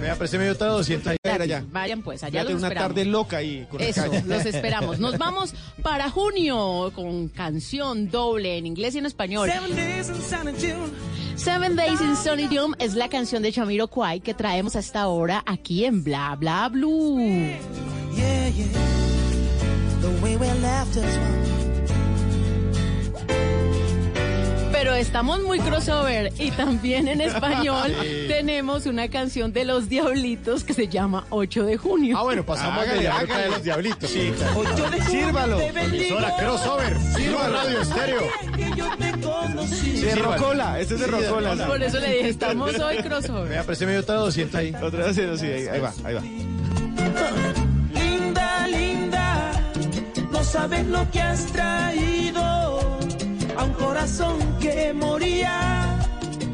Vea, présteme otra 200 ahí. Era ya. Vayan pues, allá Ya los tengo una esperamos. tarde loca ahí con Eso, los esperamos. Nos vamos para junio con canción doble en inglés y en español. Seven Days in Sunny Dome es la canción de Chamiro Kwai que traemos hasta ahora aquí en Bla Bla Blue. Yeah, yeah. The way we left us Pero estamos muy crossover y también en español tenemos una canción de los Diablitos que se llama 8 de junio. Ah, bueno, pasamos de la ruta de los diablitos. Sí, Sírvalo. Emisora crossover. Sírvalo. Radio estéreo. que yo te conocí. De Rocola. Este es de Rocola. Por eso le dije, estamos hoy crossover. Vea, présteme otra 200 ahí. Otra 200, sí. Ahí, ahí va, ahí va. Linda, linda, no sabes lo que has traído a un corazón que moría.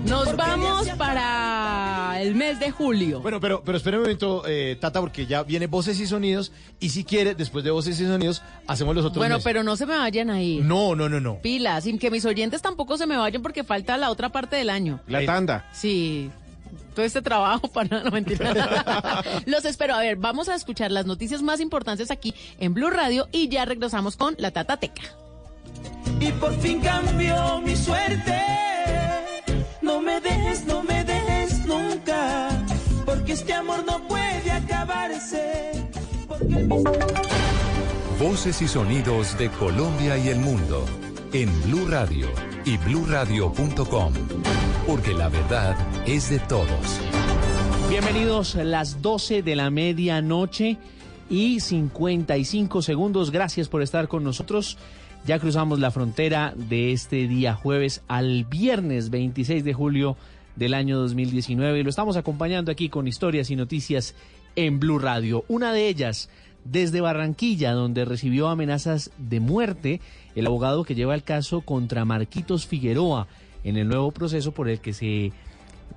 Nos vamos para el mes de julio. Bueno, pero, pero espere un momento, eh, Tata, porque ya viene Voces y Sonidos. Y si quiere, después de Voces y Sonidos, hacemos los otros Bueno, meses. pero no se me vayan ahí. No, no, no, no. Pilas, sin que mis oyentes tampoco se me vayan porque falta la otra parte del año. La tanda. Sí. Todo este trabajo para no mentira. Los espero. A ver, vamos a escuchar las noticias más importantes aquí en Blue Radio y ya regresamos con la Tatateca. Y por fin cambió mi suerte. No me dejes, no me dejes nunca. Porque este amor no puede acabarse. Porque. Voces y sonidos de Colombia y el mundo en Blue Radio y bluradio.com, porque la verdad es de todos. Bienvenidos a las 12 de la medianoche y 55 segundos. Gracias por estar con nosotros. Ya cruzamos la frontera de este día jueves al viernes 26 de julio del año 2019 y lo estamos acompañando aquí con historias y noticias en Blue Radio. Una de ellas desde Barranquilla, donde recibió amenazas de muerte el abogado que lleva el caso contra Marquitos Figueroa en el nuevo proceso por el que se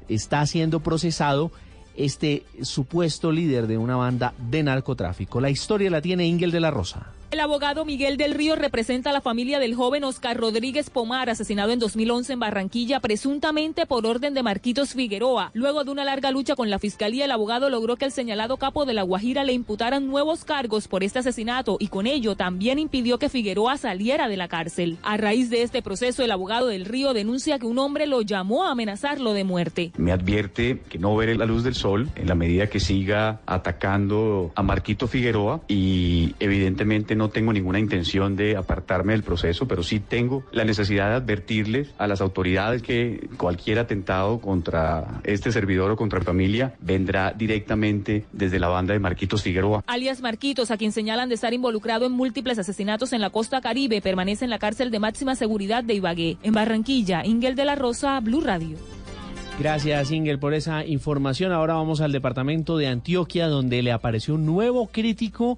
está siendo procesado este supuesto líder de una banda de narcotráfico. La historia la tiene Ingel de la Rosa. El abogado Miguel del Río representa a la familia del joven Oscar Rodríguez Pomar, asesinado en 2011 en Barranquilla, presuntamente por orden de Marquitos Figueroa. Luego de una larga lucha con la fiscalía, el abogado logró que el señalado capo de La Guajira le imputaran nuevos cargos por este asesinato y con ello también impidió que Figueroa saliera de la cárcel. A raíz de este proceso, el abogado del Río denuncia que un hombre lo llamó a amenazarlo de muerte. Me advierte que no veré la luz del sol en la medida que siga atacando a Marquito Figueroa y evidentemente no tengo ninguna intención de apartarme del proceso, pero sí tengo la necesidad de advertirles a las autoridades que cualquier atentado contra este servidor o contra mi familia vendrá directamente desde la banda de Marquitos Figueroa. Alias Marquitos, a quien señalan de estar involucrado en múltiples asesinatos en la costa caribe, permanece en la cárcel de máxima seguridad de Ibagué. En Barranquilla, Ingel de la Rosa, Blue Radio. Gracias, Ingel, por esa información. Ahora vamos al departamento de Antioquia, donde le apareció un nuevo crítico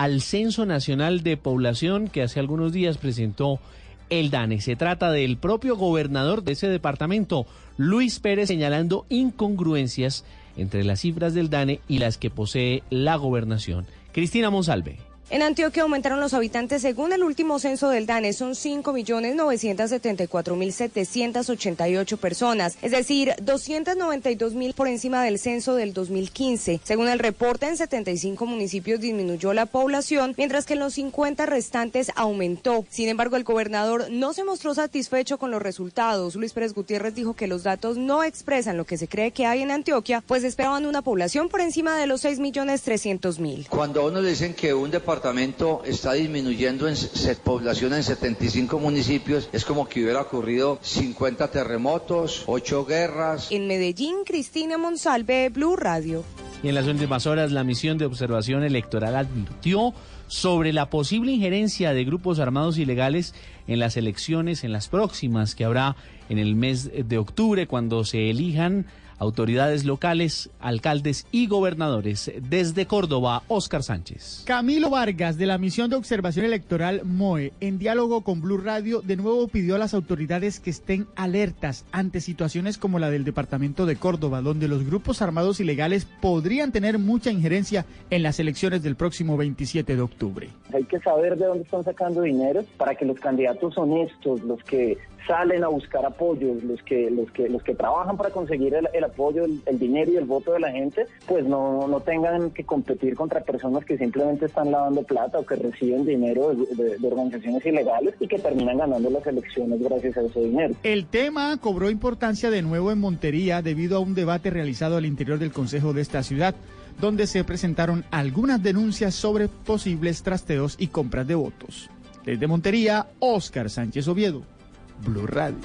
al Censo Nacional de Población que hace algunos días presentó el DANE. Se trata del propio gobernador de ese departamento, Luis Pérez, señalando incongruencias entre las cifras del DANE y las que posee la gobernación. Cristina Monsalve. En Antioquia aumentaron los habitantes según el último censo del DANE, son 5.974.788 personas, es decir, 292.000 por encima del censo del 2015. Según el reporte, en 75 municipios disminuyó la población, mientras que en los 50 restantes aumentó. Sin embargo, el gobernador no se mostró satisfecho con los resultados. Luis Pérez Gutiérrez dijo que los datos no expresan lo que se cree que hay en Antioquia, pues esperaban una población por encima de los 6.300.000. Cuando uno dicen que un departamento está disminuyendo en población en 75 municipios, es como que hubiera ocurrido 50 terremotos, 8 guerras. En Medellín, Cristina Monsalve, Blue Radio. Y en las últimas horas, la misión de observación electoral advirtió sobre la posible injerencia de grupos armados ilegales en las elecciones, en las próximas que habrá en el mes de octubre, cuando se elijan autoridades locales, alcaldes y gobernadores. Desde Córdoba, Óscar Sánchez. Camilo Vargas, de la Misión de Observación Electoral MOE, en diálogo con Blue Radio, de nuevo pidió a las autoridades que estén alertas ante situaciones como la del departamento de Córdoba, donde los grupos armados ilegales podrían tener mucha injerencia en las elecciones del próximo 27 de octubre. Hay que saber de dónde están sacando dinero para que los candidatos honestos, los que salen a buscar apoyos, los que, los que, los que trabajan para conseguir el, apoyo, el, dinero y el voto de la gente, pues no, no tengan que competir contra personas que simplemente están lavando plata o que reciben dinero de, de organizaciones ilegales y que terminan ganando las elecciones gracias a ese dinero. El tema cobró importancia de nuevo en Montería debido a un debate realizado al interior del Consejo de esta ciudad donde se presentaron algunas denuncias sobre posibles trasteos y compras de votos. Desde Montería, Óscar Sánchez Oviedo. Blue Radio.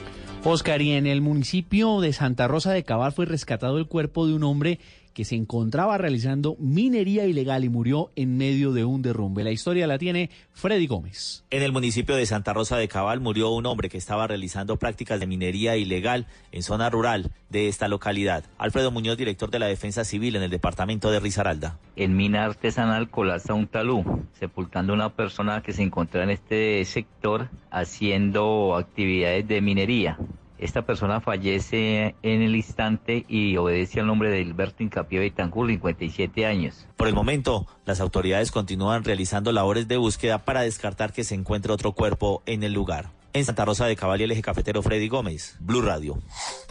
Oscar, y en el municipio de Santa Rosa de Cabal fue rescatado el cuerpo de un hombre que se encontraba realizando minería ilegal y murió en medio de un derrumbe. La historia la tiene Freddy Gómez. En el municipio de Santa Rosa de Cabal murió un hombre que estaba realizando prácticas de minería ilegal en zona rural de esta localidad. Alfredo Muñoz, director de la Defensa Civil en el departamento de Risaralda. En mina artesanal colapsa un talú, sepultando a una persona que se encontraba en este sector haciendo actividades de minería. Esta persona fallece en el instante y obedece al nombre de Hilberto Incapié Betancur, 57 años. Por el momento, las autoridades continúan realizando labores de búsqueda para descartar que se encuentre otro cuerpo en el lugar. En Santa Rosa de Caballo, el eje cafetero Freddy Gómez, Blue Radio.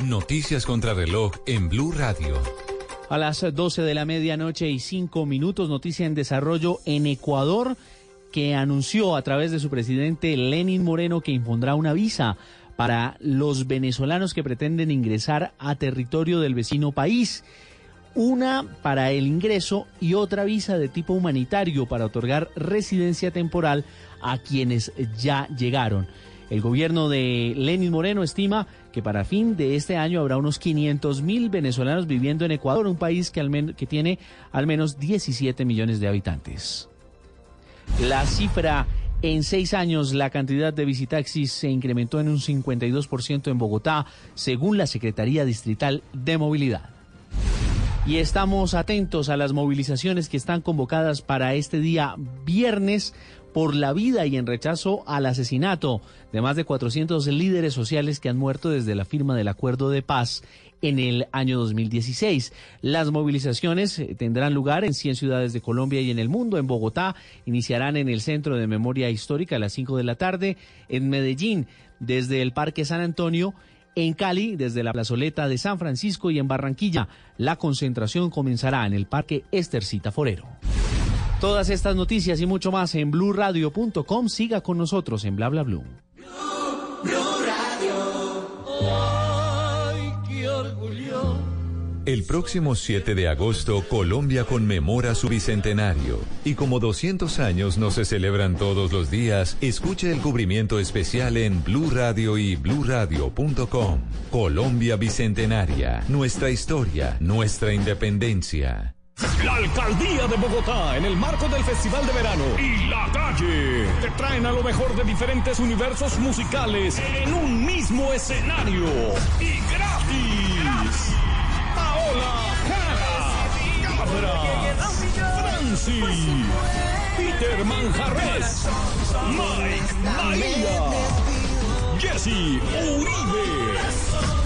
Noticias contra reloj en Blue Radio. A las 12 de la medianoche y 5 minutos, noticia en desarrollo en Ecuador que anunció a través de su presidente Lenin Moreno que impondrá una visa para los venezolanos que pretenden ingresar a territorio del vecino país. Una para el ingreso y otra visa de tipo humanitario para otorgar residencia temporal a quienes ya llegaron. El gobierno de Lenin Moreno estima que para fin de este año habrá unos 500 mil venezolanos viviendo en Ecuador, un país que, tiene al menos 17 millones de habitantes. La cifra en seis años, la cantidad de visitaxis se incrementó en un 52% en Bogotá, según la Secretaría Distrital de Movilidad. Y estamos atentos a las movilizaciones que están convocadas para este día viernes por la vida y en rechazo al asesinato de más de 400 líderes sociales que han muerto desde la firma del acuerdo de paz en el año 2016. Las movilizaciones eh, tendrán lugar en 100 ciudades de Colombia y en el mundo. En Bogotá iniciarán en el Centro de Memoria Histórica a las 5 de la tarde. En Medellín, desde el Parque San Antonio. En Cali, desde la plazoleta de San Francisco y en Barranquilla, la concentración comenzará en el Parque Estercita Forero. Todas estas noticias y mucho más en blurradio.com. Siga con nosotros en bla bla blue. El próximo 7 de agosto, Colombia conmemora su bicentenario. Y como 200 años no se celebran todos los días, escuche el cubrimiento especial en Blue Radio y bluradio.com. Colombia Bicentenaria. Nuestra historia, nuestra independencia. La Alcaldía de Bogotá, en el marco del Festival de Verano y La Calle, te traen a lo mejor de diferentes universos musicales en un mismo escenario y gratis. Paola Jara, Cabra, Franci, Peter Manjarres, Mike María, Jesse Uribe.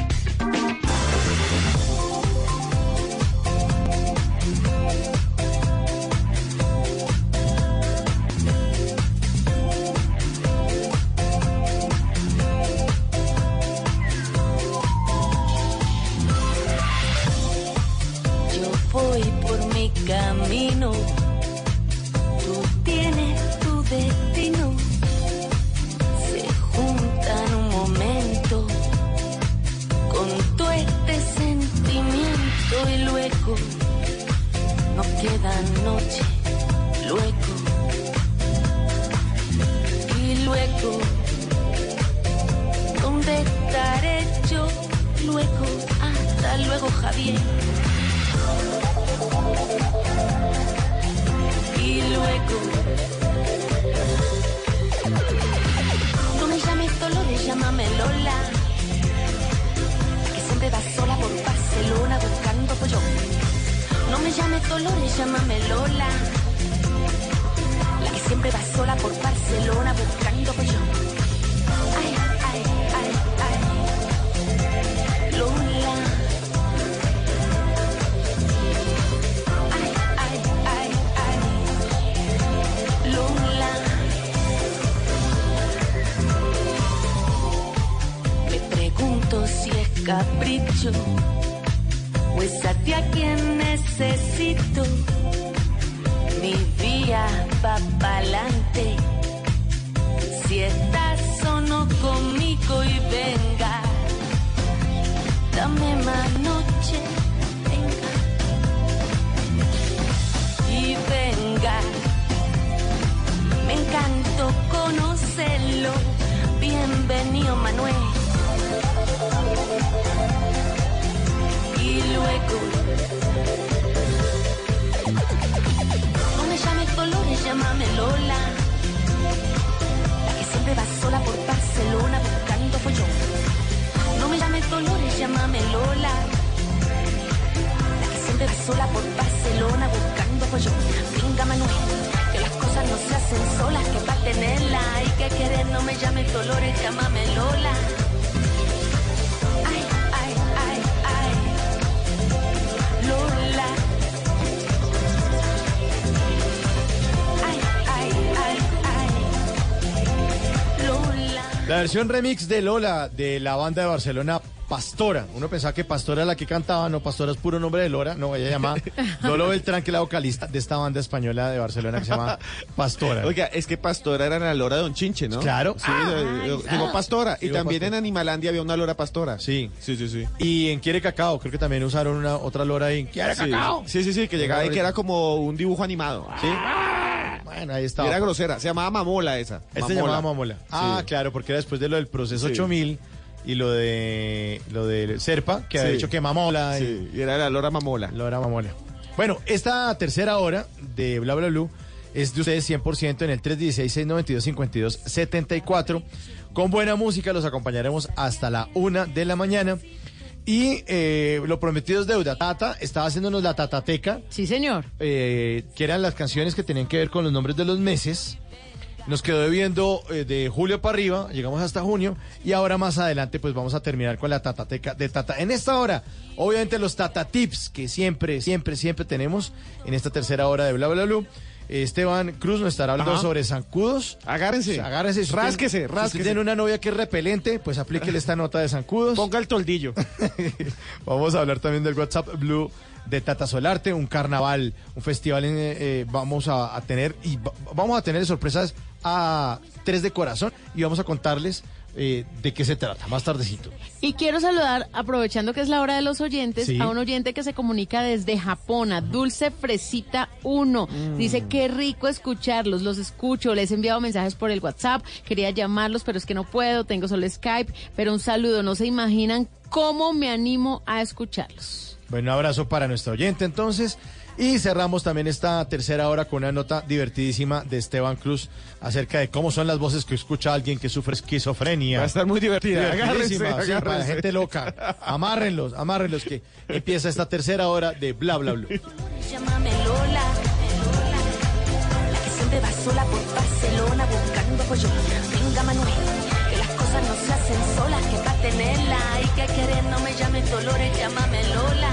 Llámame Lola. La que siempre sola por Barcelona buscando follón. Venga Manuel, que las cosas no se hacen solas, que para tenerla hay que querer. No me llames Dolores, llámame. Lola. Ay, ay, ay, ay. Lola. La versión remix de Lola de la banda de Barcelona Pastora. Uno pensaba que Pastora era la que cantaba, no, Pastora es puro nombre de Lora, no, ella llama Lolo Beltrán, que es la vocalista de esta banda española de Barcelona que se llama Pastora. Oiga, es que Pastora era la lora de Don Chinche, ¿no? Claro. Sí, eh, digo Pastora. Y Digo también en Animalandia había una lora Pastora. Sí. Sí, sí, sí. Y en Quiere Cacao, creo que también usaron una otra Lora ahí. ¿Quiere Sí, Cacao? sí, sí, sí, que llegaba y que era como un dibujo animado. Sí. Bueno, ahí Y estaba. era grosera. Se llamaba Mamola esa. Este se llamaba Mamola. Ah, Sí. claro, porque era después de lo del proceso Sí. 8000 y lo de lo del Serpa, que había Sí. dicho que Mamola. Sí, y era la lora Mamola. Lora Mamola. Bueno, esta tercera hora de Bla Bla Blue es de ustedes 100% en el 316-692-5274. Con buena música los acompañaremos hasta la una de la mañana. Y eh, lo prometido es deuda. Tata estaba haciéndonos la tatateca. Sí, señor. eh, que eran las canciones que tenían que ver con los nombres de los meses. Nos quedó debiendo eh, de julio para arriba, llegamos hasta junio y ahora más adelante pues vamos a terminar con la tatateca de Tata. En esta hora, obviamente los Tata Tips que siempre, siempre, siempre tenemos en esta tercera hora de Bla Bla Blue. Esteban Cruz nos estará hablando Ajá. sobre zancudos. Agárrense. Agárrense. Si usted- Rásquese, si rásquese. tiene una novia que es repelente, pues aplíquele esta nota de zancudos. Ponga el toldillo. Vamos a hablar también del WhatsApp Blue de Tata Solarte, un carnaval, un festival en, eh, eh, vamos a, a tener y va- vamos a tener sorpresas a tres de corazón y vamos a contarles eh, de qué se trata más tardecito. Y quiero saludar, aprovechando que es la hora de los oyentes, Sí. a un oyente que se comunica desde Japón, a Dulce Fresita 1. Mm. Dice, qué rico escucharlos, los escucho, les he enviado mensajes por el WhatsApp, quería llamarlos, pero es que no puedo, tengo solo Skype, pero un saludo, no se imaginan cómo me animo a escucharlos. Bueno, abrazo para nuestro oyente entonces. Y cerramos también esta tercera hora con una nota divertidísima de Esteban Cruz acerca de cómo son las voces que escucha alguien que sufre esquizofrenia. Va a estar muy divertida. Agárrense, sí, para la gente loca. Amárrenlos, amárrenlos que empieza esta tercera hora de Bla Bla Blue. Llámame Lola, la que siempre va sola por Barcelona buscando follón. Venga Manuel, que las cosas no se hacen solas, que para tenerla hay que querer. No me llames Dolores, llámame Lola.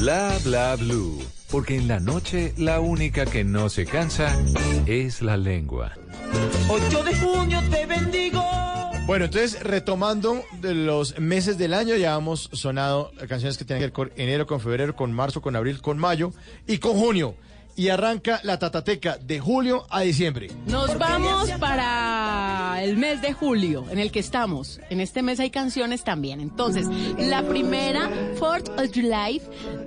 Bla bla blue. Porque en la noche la única que no se cansa es la lengua. 8 de junio te bendigo. Bueno, entonces retomando de los meses del año, ya hemos sonado canciones que tienen que ver con enero, con febrero, con marzo, con abril, con mayo y con junio. Y arranca la tatateca de julio a diciembre. Nos vamos para el mes de julio, en el que estamos. En este mes hay canciones también. Entonces, la primera, Fourth of July,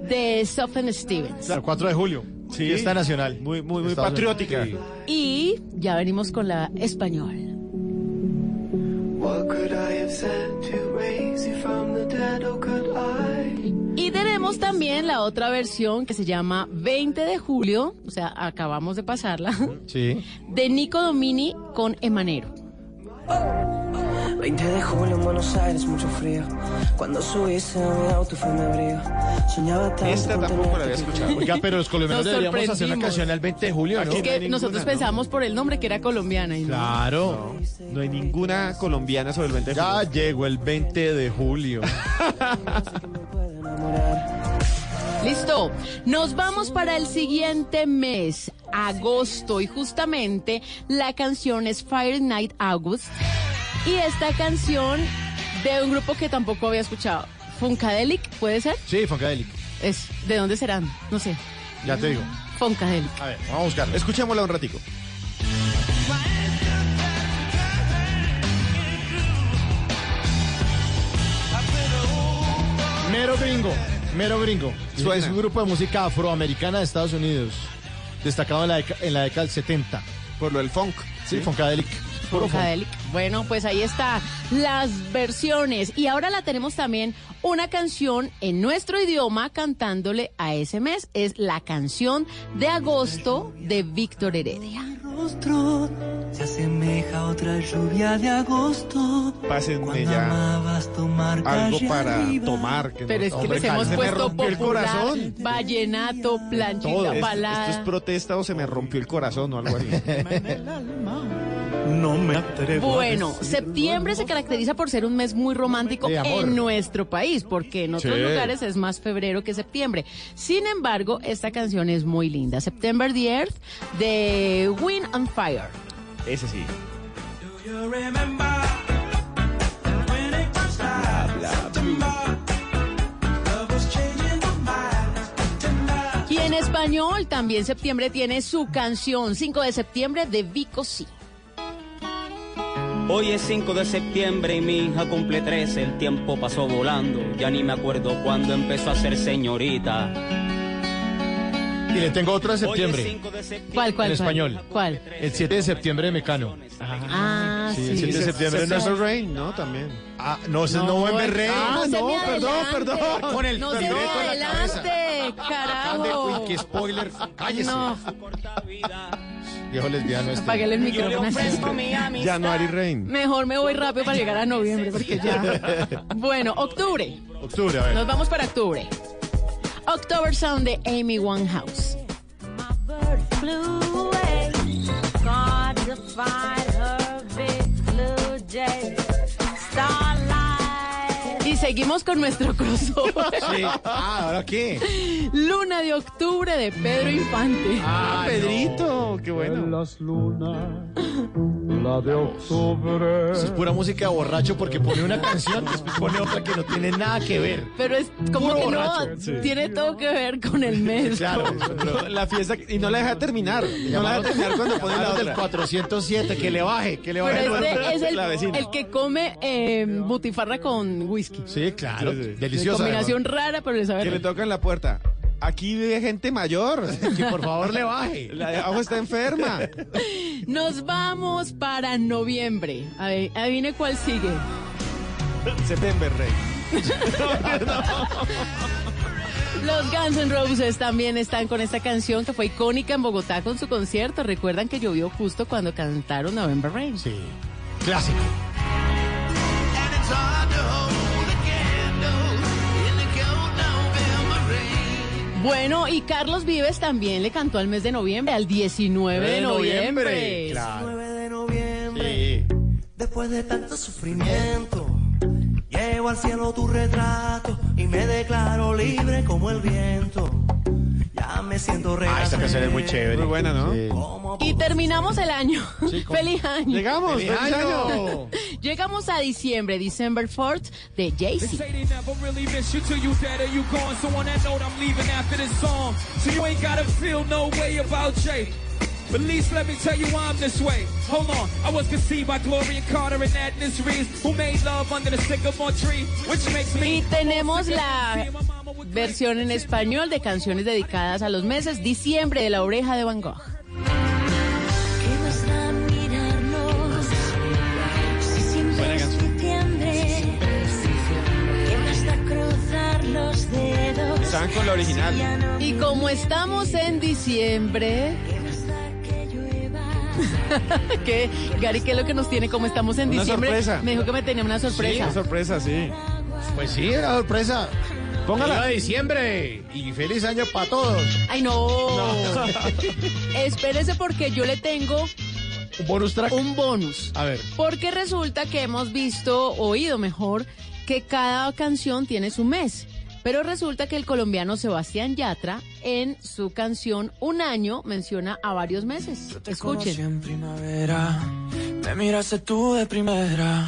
de Sophen Stevens. Claro, 4 de julio. Sí. Fiesta nacional. Muy, muy, muy patriótica. Y ya venimos con la español. What could I have said to raise you from tenemos también la otra versión que se llama 20 de julio, o sea, acabamos de pasarla, Sí. de Nico Domini con Emanero. 20 de julio en Buenos Aires, mucho frío. Cuando subiste a mi auto fue mi abrigo. Soñaba tanto Esta tampoco la había escuchado. Oiga, pero los colombianos Nos deberíamos hacer una sorprendimos. canción el 20 de julio, ¿no? Es que hay nosotros ninguna, pensamos por el nombre que era colombiana. Y no. Claro. No hay ninguna colombiana sobre el 20 de Ya julio. llegó el 20 de julio. Listo. Nos vamos para el siguiente mes, agosto, y justamente la canción es Fire Night August. Y esta canción de un grupo que tampoco había escuchado. Funkadelic, ¿puede ser? Sí, Funkadelic. Es, ¿De dónde serán? No sé. Ya te digo. Funkadelic. A ver, vamos a buscarlo. Escuchémosla un ratico. Mero gringo. Mero gringo. Es un grupo de música afroamericana de Estados Unidos. Destacado en la, deca- en la década del 70. Por lo del funk. Sí, Funkadelic. Puro funk. Funkadelic. Bueno, pues ahí está las versiones. Y ahora la tenemos también una canción en nuestro idioma cantándole a ese mes. Es la canción de agosto de Víctor Heredia. Rostro se asemeja a otra lluvia de agosto. Pásenme ya algo para arriba. tomar. Que Pero no- es que hombre, les hemos puesto rompió el popular, corazón. vallenato, planchita, Todo. Es- balada. ¿Esto es protesta o se me rompió el corazón o algo así? No me atrevo. Bueno, septiembre se caracteriza por ser un mes muy romántico en nuestro país, porque en otros Sí. lugares es más febrero que septiembre. Sin embargo, esta canción es muy linda. September the Earth de And Fire. Ese sí. Y en español también septiembre tiene su canción 5 de septiembre de Vico Sí. Hoy es 5 de septiembre y mi hija cumple 13. El tiempo pasó volando. Ya ni me acuerdo cuándo empezó a ser señorita. Y le tengo otra de septiembre. 5 de septiembre. ¿Cuál, cuál, En español. ¿Cuál? El 7 de septiembre de Mecano. Ah, Sí, sí. el 7 de septiembre no es November Rain, ¿no? También. Ah, no, ese es November Rain. Ah, no, no, perdón, perdón. Con el no se adelante, carajo. Uy, qué spoiler. Cállese. No, Viejo lesbiano este. apáguele el micrófono. January Rain. Mejor me voy rápido para llegar a noviembre, porque ya. Bueno, octubre. Octubre, a ver. Nos vamos para octubre. October Sound de Amy Winehouse. Y seguimos con nuestro crossover. Sí. Ah, ¿ahora qué? Luna de octubre de Pedro Infante. Ah, Pedrito, qué bueno. las lunas, la de octubre. Eso es pura música de borracho porque pone una canción, después pone otra que no tiene nada que ver. Pero es como Puro que borracho. no, Sí. tiene todo que ver con el mes. Claro, Pero la fiesta y no la deja terminar. No la deja terminar cuando pone la del otra. 407, que le baje, que le baje. Pero este es el, La vecina. el que come eh, butifarra con whisky. Sí, claro. Sí, sí. Deliciosa. Combinación rara, pero le sabe Que le rico. toca en la puerta. Aquí vive gente mayor. Que por favor le baje. La de abajo está enferma. Nos vamos para noviembre. A ver, adivine cuál sigue. September Rain. Los Guns N' Roses también están con esta canción que fue icónica en Bogotá con su concierto. Recuerdan que llovió justo cuando cantaron November Rain. Sí. Clásico. Bueno, y Carlos Vives también le cantó al mes de noviembre, al 19 de De noviembre. noviembre, claro. 9 de noviembre, Sí. después de tanto sufrimiento, llevo al cielo tu retrato y me declaro libre como el viento. Ya me siento Ah, esta canción es muy chévere. Muy buena, ¿no? Sí. Y terminamos el año. ¡Feliz año! Llegamos, ¡Feliz feliz año! año. Llegamos a diciembre, December 4th, de Jay-Z. But at least let me tell you why I'm this way. Hold on, I was conceived by Gloria Carter and Agnes Reeves, who made love under the sycamore tree, which makes me. Y tenemos la versión en español de canciones dedicadas a los meses, diciembre de la oreja de Van Gogh. Estaban con la original. Y como estamos en diciembre, que Gary, ¿qué es lo que nos tiene? Como estamos en Una diciembre, sorpresa. me dijo que me tenía una Sí, sorpresa. una sorpresa, sí. Pues sí, era sorpresa. Póngala. Viva diciembre y feliz año para todos. Ay, no. Espérese porque yo le tengo Un bonus track. un bonus. A ver. Porque resulta que hemos visto, oído mejor, que cada canción tiene su mes. Pero resulta que el colombiano Sebastián Yatra, en su canción Un año, menciona a varios meses. Escuchen. en primavera, me miraste tú de primera,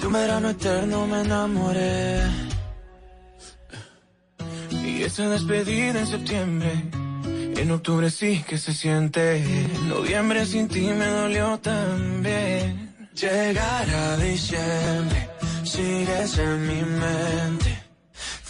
de un verano eterno me enamoré. Y esa despedida en septiembre, en octubre sí que se siente, en noviembre sin ti me dolió también. Llegar a diciembre, sigues en mi mente.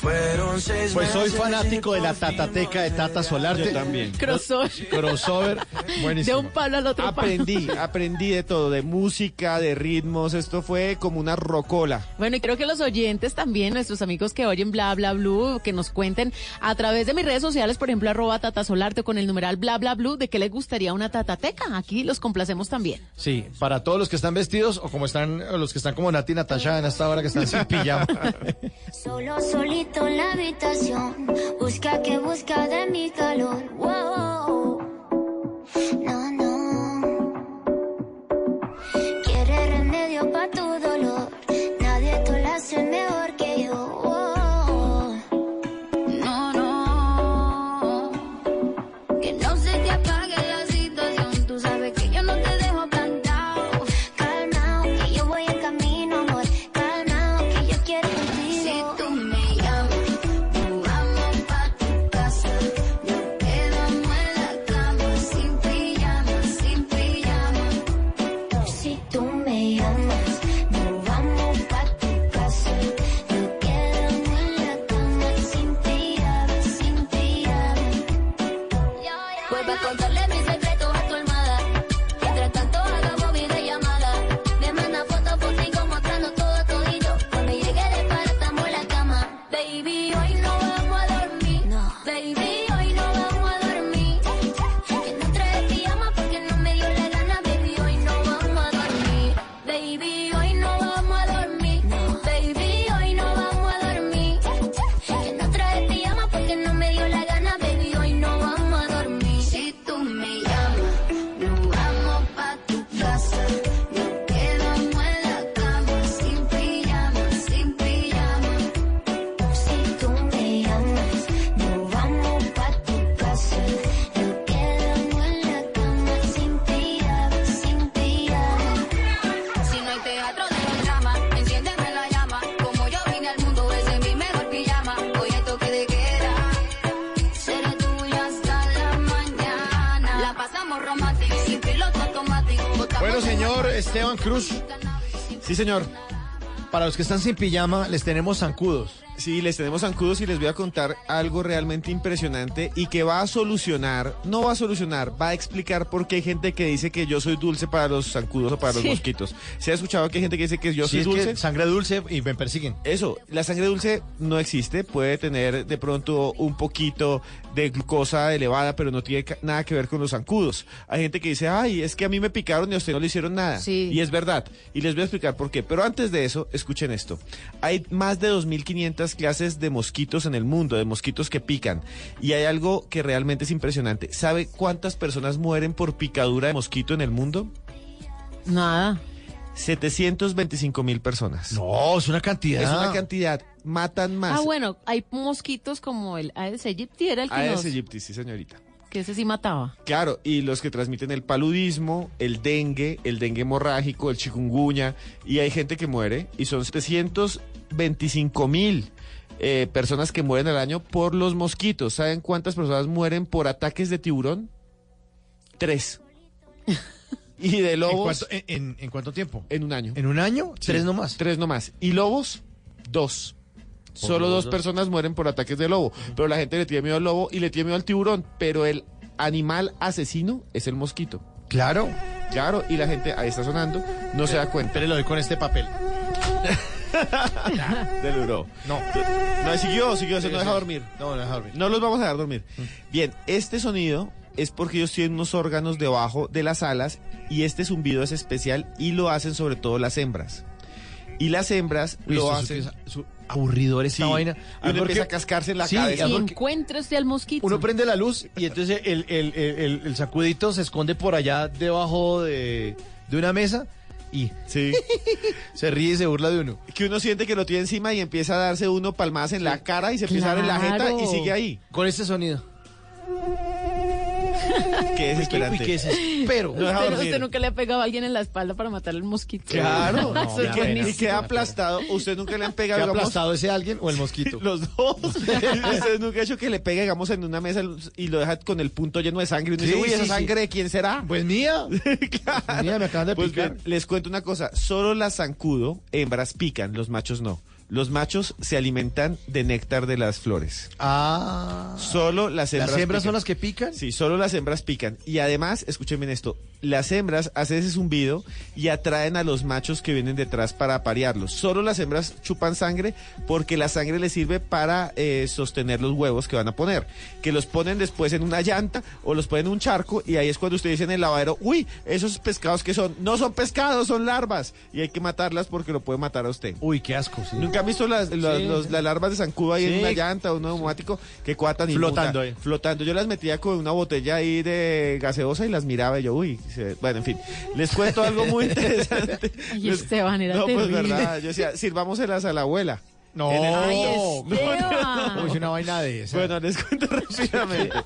Pues soy fanático de la tatateca de Tata Solarte. Yo también. Crossover. Crossover. De Buenísimo. un palo al otro palo. Aprendí, aprendí de todo, de música, de ritmos. Esto fue como una rocola. Bueno, y creo que los oyentes también, nuestros amigos que oyen bla bla blue, que nos cuenten a través de mis redes sociales, por ejemplo, arroba tatasolarte o con el numeral bla bla blue, de qué les gustaría una tatateca. Aquí los complacemos también. Sí, para todos los que están vestidos o como están o los que están como Nati Natasha en esta hora que están sin pijama. Solo solito en la habitación, busca que busca de mi calor. Wow. No, no. Quiere remedio para tu dolor. Nadie te lo hace mejor que yo. Señor. Para los que están sin pijama, les tenemos zancudos. Sí, les tenemos zancudos y les voy a contar algo realmente impresionante y que va a solucionar, no va a solucionar, va a explicar por qué hay gente que dice que yo soy dulce para los zancudos o para los mosquitos. ¿Se ha escuchado que hay gente que dice que yo Sí, soy es que dulce? sangre dulce y me persiguen. Eso, la sangre dulce no existe, puede tener de pronto un poquito de glucosa elevada, pero no tiene nada que ver con los zancudos. Hay gente que dice, ay, es que a mí me picaron y a usted no le hicieron nada. Sí. Y es verdad, y les voy a explicar por qué. Pero antes de eso, escuchen esto. Hay más de 2.500 clases de mosquitos en el mundo, de mosquitos que pican. Y hay algo que realmente es impresionante. ¿Sabe cuántas personas mueren por picadura de mosquito en el mundo? Nada. 725 mil personas. No, es una cantidad. Es una cantidad. Matan más. Ah, bueno, hay mosquitos como el Aedes aegypti, era el que, Aedes nos- aegypti, sí, señorita. que ese sí mataba. Claro, y los que transmiten el paludismo, el dengue, el dengue hemorrágico, el chikungunya, y hay gente que muere, y son 725 mil eh, personas que mueren al año por los mosquitos. ¿Saben cuántas personas mueren por ataques de tiburón? Tres. y de ¿En lobos, cuánto, en, en- en cuánto tiempo? en un año. ¿En un año? Sí, Tres nomás. Tres nomás. Y lobos, dos. Solo dos, personas mueren por ataques de lobo. Pero la gente le tiene miedo al lobo y le tiene miedo al tiburón. Pero el animal asesino es el mosquito. Claro. Claro, y la gente ahí está sonando, no se da cuenta. Pero lo doy con este papel. Del euro. No. No, siguió, siguió, se no deja dormir. No, no deja dormir. No los vamos a dejar dormir. Bien, este sonido es porque ellos tienen unos órganos debajo de las alas y este zumbido es especial y lo hacen sobre todo las hembras. Y las hembras Uy, lo hacen... su- aburridor esta Sí, vaina. y uno Porque- empieza a cascarse en la Sí, cabeza. Y encuentra usted al mosquito. Uno prende la luz y entonces el, el, el, el- el sacudito se esconde por allá debajo de, de una mesa y Sí. se ríe y se burla de uno. que uno siente que lo tiene encima y empieza a darse uno palmadas en la cara y se empieza a dar en la jeta y Claro. sigue ahí. Con este sonido. Qué desesperante. Uy, qué desespero. No deja Usted, dormir. usted nunca le ha pegado a alguien en la espalda para matar al mosquito. Claro, Eso y, es que- buenísimo. y queda aplastado. Usted nunca le han ¿Qué pegado, ha digamos, aplastado ese alguien o el mosquito? los dos. Usted nunca ha hecho que le pegue, digamos, en una mesa y lo deja con el punto lleno de sangre. Y uno Sí, dice, uy, sí, ¿esa sí. sangre de quién será? Pues mía. Claro. Mía, me acaban de Pues picar. bien, les cuento una cosa. Solo las zancudo, hembras pican, los machos no. Los machos se alimentan de néctar de las flores. Ah. Solo las hembras ¿Las hembras pican. son las que pican? Sí, solo las hembras pican. Y además, escuchen bien esto, las hembras hacen ese zumbido y atraen a los machos que vienen detrás para aparearlos. Solo las hembras chupan sangre porque la sangre les sirve para eh, sostener los huevos que van a poner. Que los ponen después en una llanta o los ponen en un charco y ahí es cuando usted dice en el lavadero, uy, esos pescados que son, no son pescados, son larvas. Y hay que matarlas porque lo puede matar a usted. Uy, qué asco. sí. ¿Nunca han visto las, las, Sí, los- las larvas de zancudo ahí en una llanta o un neumático que cuatan y Flotando ahí. Flotando. Yo las metía con una botella ahí de gaseosa y las miraba y yo, uy. se- Bueno, en fin. Les cuento algo muy interesante. Ay, Esteban, era No, pues verdad. Yo decía, sirvámoselas a la abuela. No. No, Esteban. Uy, es una vaina de esa. Bueno, les cuento rápidamente.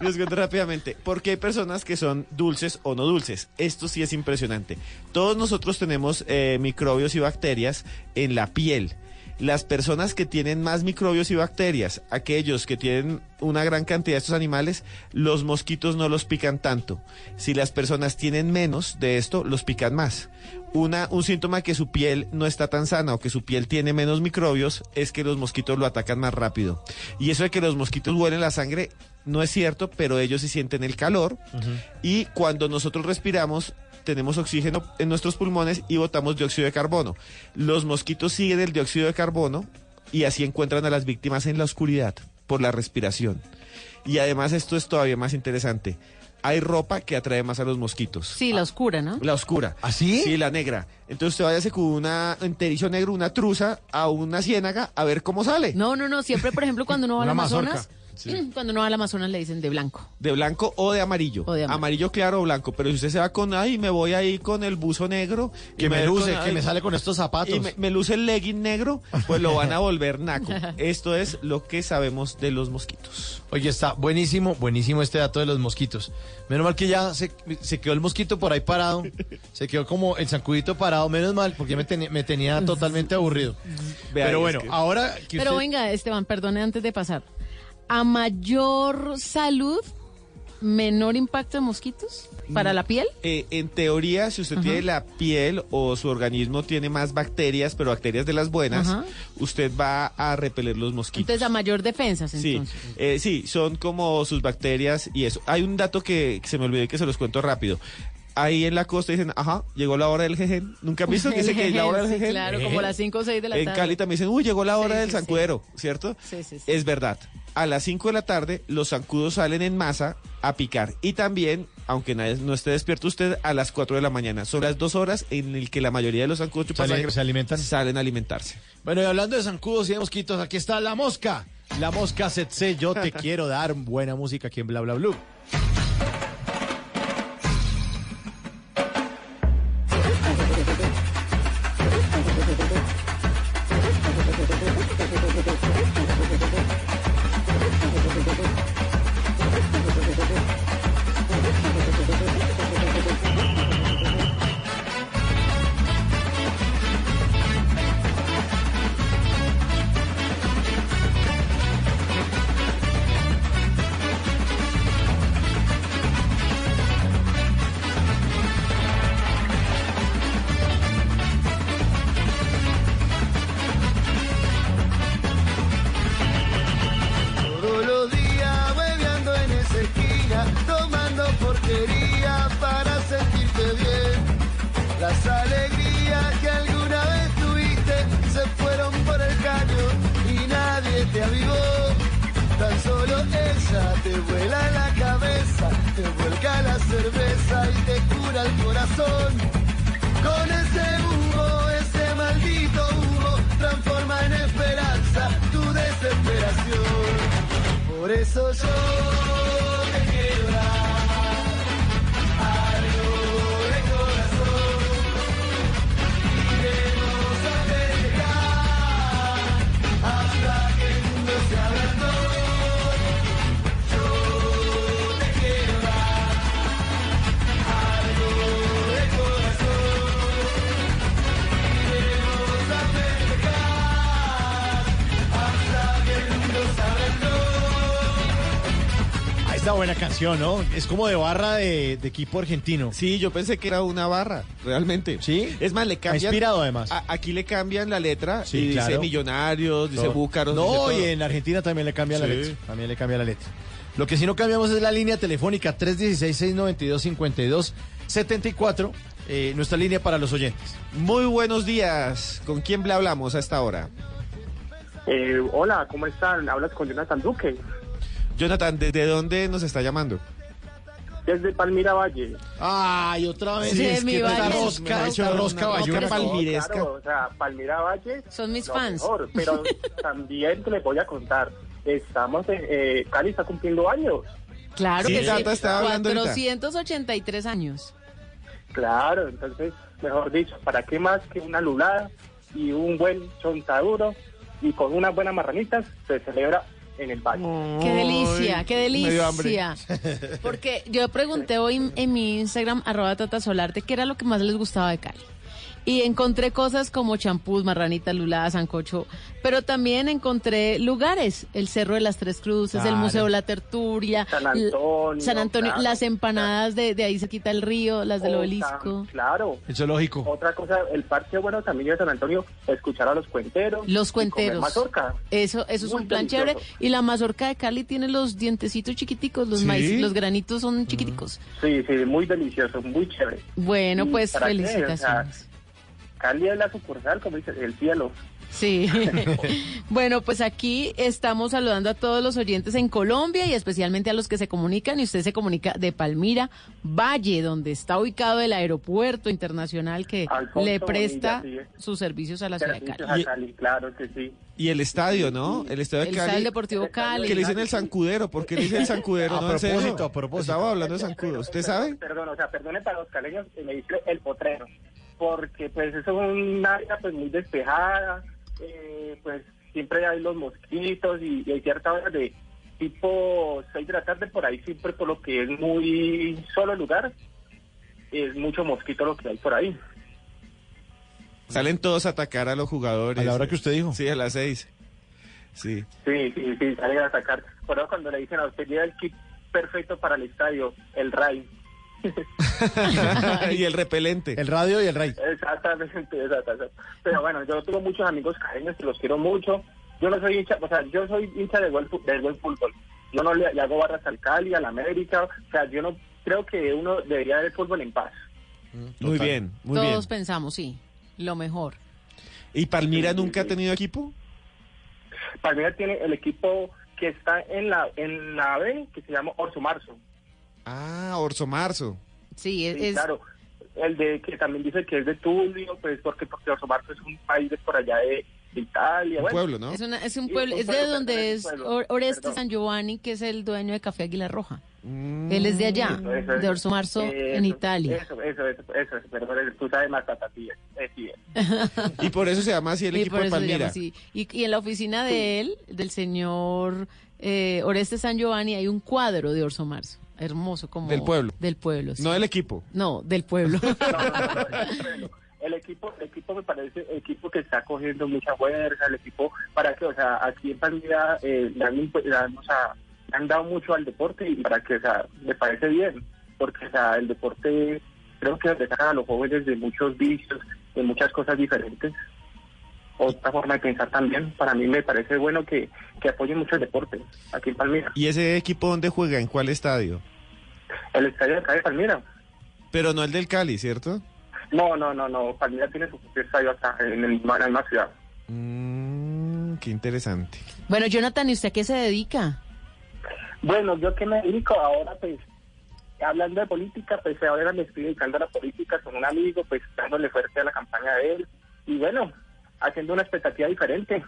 les cuento rápidamente. Porque hay personas que son dulces o no dulces. Esto sí es impresionante. Todos nosotros tenemos eh, microbios y bacterias en la piel. Las personas que tienen más microbios y bacterias, aquellos que tienen una gran cantidad de estos animales, los mosquitos no los pican tanto. Si las personas tienen menos de esto, los pican más. Una, un síntoma que su piel no está tan sana o que su piel tiene menos microbios es que los mosquitos lo atacan más rápido. Y eso de que los mosquitos huelen la sangre no es cierto, pero ellos sí sienten el calor. Y cuando nosotros respiramos, tenemos oxígeno en nuestros pulmones y botamos dióxido de carbono. Los mosquitos siguen el dióxido de carbono y así encuentran a las víctimas en la oscuridad por la respiración. Y además esto es todavía más interesante. Hay ropa que atrae más a los mosquitos. Sí, la oscura, ¿no? La oscura. ¿Así? Sí, la negra. Entonces usted váyase con una enterizo negro, una truza, a una ciénaga a ver cómo sale. No, no, no. Siempre, por ejemplo, cuando uno va al Amazonas, mazorca. cuando uno va al Amazonas le dicen de blanco. De blanco o de amarillo. O de amarillo. amarillo claro o blanco. Pero si usted se va con, ay, me voy ahí con el buzo negro. Que me luce, con- que ay, me sale con estos zapatos. Y me, me luce el legging negro, pues lo van a volver naco. Esto es lo que sabemos de los mosquitos. Oye, está buenísimo, buenísimo este dato de los mosquitos. Menos mal que ya se, se quedó el mosquito por ahí parado. Se quedó como el zancudito parado. Menos mal, porque me, tenía- me tenía totalmente aburrido. Vea, Pero es bueno, que- ahora que Pero usted- venga, Esteban, perdone antes de pasar. ¿A mayor salud, menor impacto de mosquitos para la piel? Eh, en teoría, si usted tiene la piel o su organismo tiene más bacterias, pero bacterias de las buenas, Ajá. usted va a repeler los mosquitos. Entonces, a mayor defensas, Sí, entonces. eh, sí, son como sus bacterias y eso. Hay un dato que, que se me olvidó y que se los cuento rápido. Ahí en la costa dicen, ajá, llegó la hora del jejen. ¿Nunca han visto que dice que es la hora del Sí, jejen? claro, como las 5 o 6 de la En tarde. Cali también dicen, uy, llegó la hora Sí, del sí, sí. zancuero, ¿cierto? Sí, sí, sí. Es verdad. A las 5 de la tarde, los zancudos salen en masa a picar. Y también, aunque nadie- no esté despierto usted, a las 4 de la mañana. Son las dos horas en el que la mayoría de los zancudos chupan Sale- sangre, se alimentan. salen a alimentarse. Bueno, y hablando de zancudos y de mosquitos, aquí está la mosca. La mosca Setse, yo te quiero dar buena música aquí en Bla Bla Blue. Corazón. Con ese humo, ese maldito humo, transforma en esperanza tu desesperación. Por eso yo Esta buena canción, ¿no? Es como de barra de, de equipo argentino. Sí, yo pensé que era una barra, realmente. ¿Sí? Es más, le cambian. inspirado, además. a- aquí le cambian la letra Sí, y dice millonarios, dice No. búcaros. No, dice y en Argentina también le cambia la letra. También le cambia la letra. Lo que sí no cambiamos es la línea telefónica 316-692-5274. eh, nuestra línea para los oyentes. Muy buenos días. ¿Con quién le hablamos a esta hora? Eh, hola, ¿cómo están? Hablas con Jonathan Duque, Jonathan, ¿desde dónde nos está llamando? desde Palmira Valle. Ay, otra vez. Sí, es mi que Valle. rosca, Me hecho rosca rosca palmiresca. Claro, o sea, Palmira Valle. Son mis fans. mejor, pero también te les voy a contar. Estamos, en, eh, Cali está cumpliendo años. Claro Sí, que sí. estaba hablando ahorita. 483 años. Claro, entonces, mejor dicho, ¿para qué más que una lulada y un buen chontaduro y con unas buenas marranitas se celebra en el valle? Qué delicia, qué me dio hambre. delicia. Porque yo pregunté hoy en mi Instagram, arroba Tata Solarte, qué era lo que más les gustaba de Cali. Y encontré cosas como champús, marranita, lulada, sancocho, pero también encontré lugares, el Cerro de las Tres Cruces, el. Museo La Tertulia, San Antonio, San Antonio, claro. las empanadas de, de ahí se quita el río, las del obelisco. Claro. El zoológico. Otra cosa, el parque bueno también de San Antonio, escuchar a los cuenteros. Los y comer cuenteros. mazorca. Eso, eso es un plan delicioso. chévere. Y la mazorca de Cali tiene los dientecitos chiquiticos, los ¿Sí? maíz, los granitos son chiquiticos. Sí, sí, muy delicioso, muy chévere. Bueno, ¿Y pues para qué? O sea, felicitaciones. Cali es la sucursal, como dice, el cielo. Sí. bueno, pues aquí estamos saludando a todos los oyentes en Colombia y especialmente a los que se comunican. Y usted se comunica de Palmira, Valle, donde está ubicado el aeropuerto internacional que Alfonso le presta Bonilla, sí. sus servicios a la ciudad de Cali. Cali, claro que sí. Y el estadio, ¿no? El estadio de El Cali. Estadio Deportivo Cali. Que le dicen el zancudero. ¿Por qué le dicen el zancudero? A no, propósito, a propósito. Estaba hablando de zancudo. ¿Usted sabe? Perdón, o sea, perdone para los caleños, eh, me dice el potrero. Porque pues eso es un área pues muy despejada, eh, pues siempre hay los mosquitos y, y hay cierta hora de tipo 6 de la tarde por ahí siempre por lo que es muy solo el lugar, es mucho mosquito lo que hay por ahí. Salen todos a atacar a los jugadores. A la hora que usted dijo. Sí, a las seis. Sí. Sí, sí, sí, salen a sacar. Por eso cuando le dicen a usted, lleva el kit perfecto para el estadio, el RAI. y el repelente. El radio y el rey. Exactamente, exactamente. Pero bueno, yo tengo muchos amigos cariños que los quiero mucho. Yo no soy hincha, o sea, yo soy hincha del buen, del buen fútbol. Yo no le, le hago barras al Cali, al América. O sea, yo no creo que uno debería ver fútbol en paz. Muy bien, muy bien. Todos pensamos, sí, lo mejor. ¿Y Palmira nunca ha tenido equipo? Palmeiras tiene el equipo que está en la en la B, que se llama Orso Marzo. Ah, Orso Marzo. Sí, es, Sí, es- claro. El de que también dice que es de Tulio, pues porque, porque Orso Marzo es un país de por allá de, de Italia. bueno. Es, una- es un Sí, pueblo, un es de pueblo, donde es es un pueblo, Or- Oreste. San Giovanni, que es el dueño de Café Águila Roja. Mm. Él es de allá, Eso, eso, de Orso Marzo, en Italia. Eso, eso, eso, eso, eso, perdón, tú sabes más, eh. Y por eso se llama así el Y equipo por de eso se llama Palmira. así. Y, y en la oficina de él, del señor eh, Oreste San Giovanni, hay un cuadro de Orso Marzo. Hermoso, como. Del pueblo. Del pueblo, sí. No del equipo. No, del pueblo. El equipo, el equipo me parece el equipo que está cogiendo mucha fuerza, el equipo para que, o sea, aquí en Palmira eh, le, han, impu- le han, o sea, le han dado mucho al deporte y para que, o sea, me parece bien, porque, o sea, el deporte creo que le sacan a los jóvenes de muchos vicios, de muchas cosas diferentes. Otra forma de pensar también, para mí me parece bueno que, que apoyen mucho el deporte aquí en Palmira. ¿Y ese equipo dónde juega? ¿En cuál estadio? El estadio de acá de Palmira. Pero no el del Cali, ¿cierto? No, no, no, no, Palmira tiene su propio estadio acá en, el, en la misma ciudad. Mm, qué interesante. bueno, Jonathan, ¿y usted a qué se dedica? Bueno, yo que me dedico ahora, pues, hablando de política, pues ahora me estoy dedicando a la política con un amigo, pues dándole fuerte a la campaña de él. Y bueno, haciendo una expectativa diferente.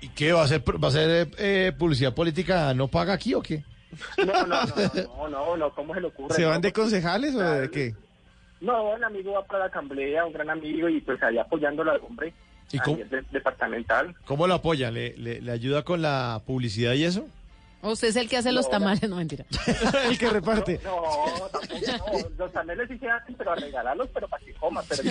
¿Y qué va a ser? ¿Va a ser eh, publicidad política no paga aquí o qué? No, no, no, no, no, no, ¿cómo se le ocurre? ¿Se No, van de pues, concejales o de qué? No, el amigo va para la asamblea, un gran amigo, y pues ahí apoyándolo al hombre. ¿Y cómo- departamental. ¿Cómo lo apoya? ¿Le, le, le ayuda con la publicidad y eso? ¿O usted es el que hace los tamales? No, mentira. el que reparte. No, tampoco, no. Los tamales sí se hacen, pero a regalarlos, pero para que coman. Pero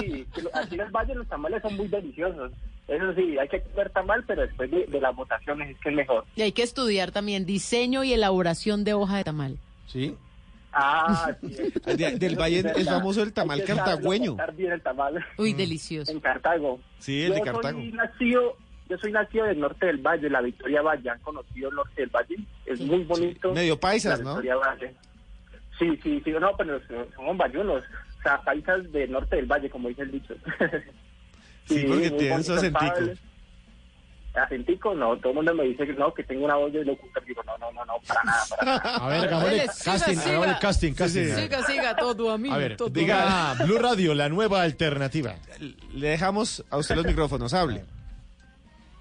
sí, aquí en el Valle los tamales son muy deliciosos. Eso sí, hay que comer tamal, pero después de, de las votaciones es que es mejor. Y hay que estudiar también diseño y elaboración de hoja de tamal. Sí. Ah, sí. De- del Valle es verdad. famoso el tamal cartagüeño. bien el tamal. Uy, delicioso. En Cartago. Sí, el de Cartago. Soy nacido, yo soy nacido del norte del Valle, la Victoria Valle. ¿Han conocido el norte del Valle? Es muy bonito. Medio paisas, la ¿no? Victoria Valle. Sí, sí, sí, no, pero somos bayunos. O sea, paisas del norte del Valle, como dice el dicho. Sí, porque muy tienen su acentico. Acentico, no, todo el mundo me dice que no, que tengo una voz de locutor. Digo, no, no, no, no, para nada, para nada. A ver, hagámosle casting, hagámosle casting, casting. sí. Siga, siga, todo amigo. A ver, todo diga Blue Radio, la nueva alternativa. Le dejamos a usted los micrófonos, hable.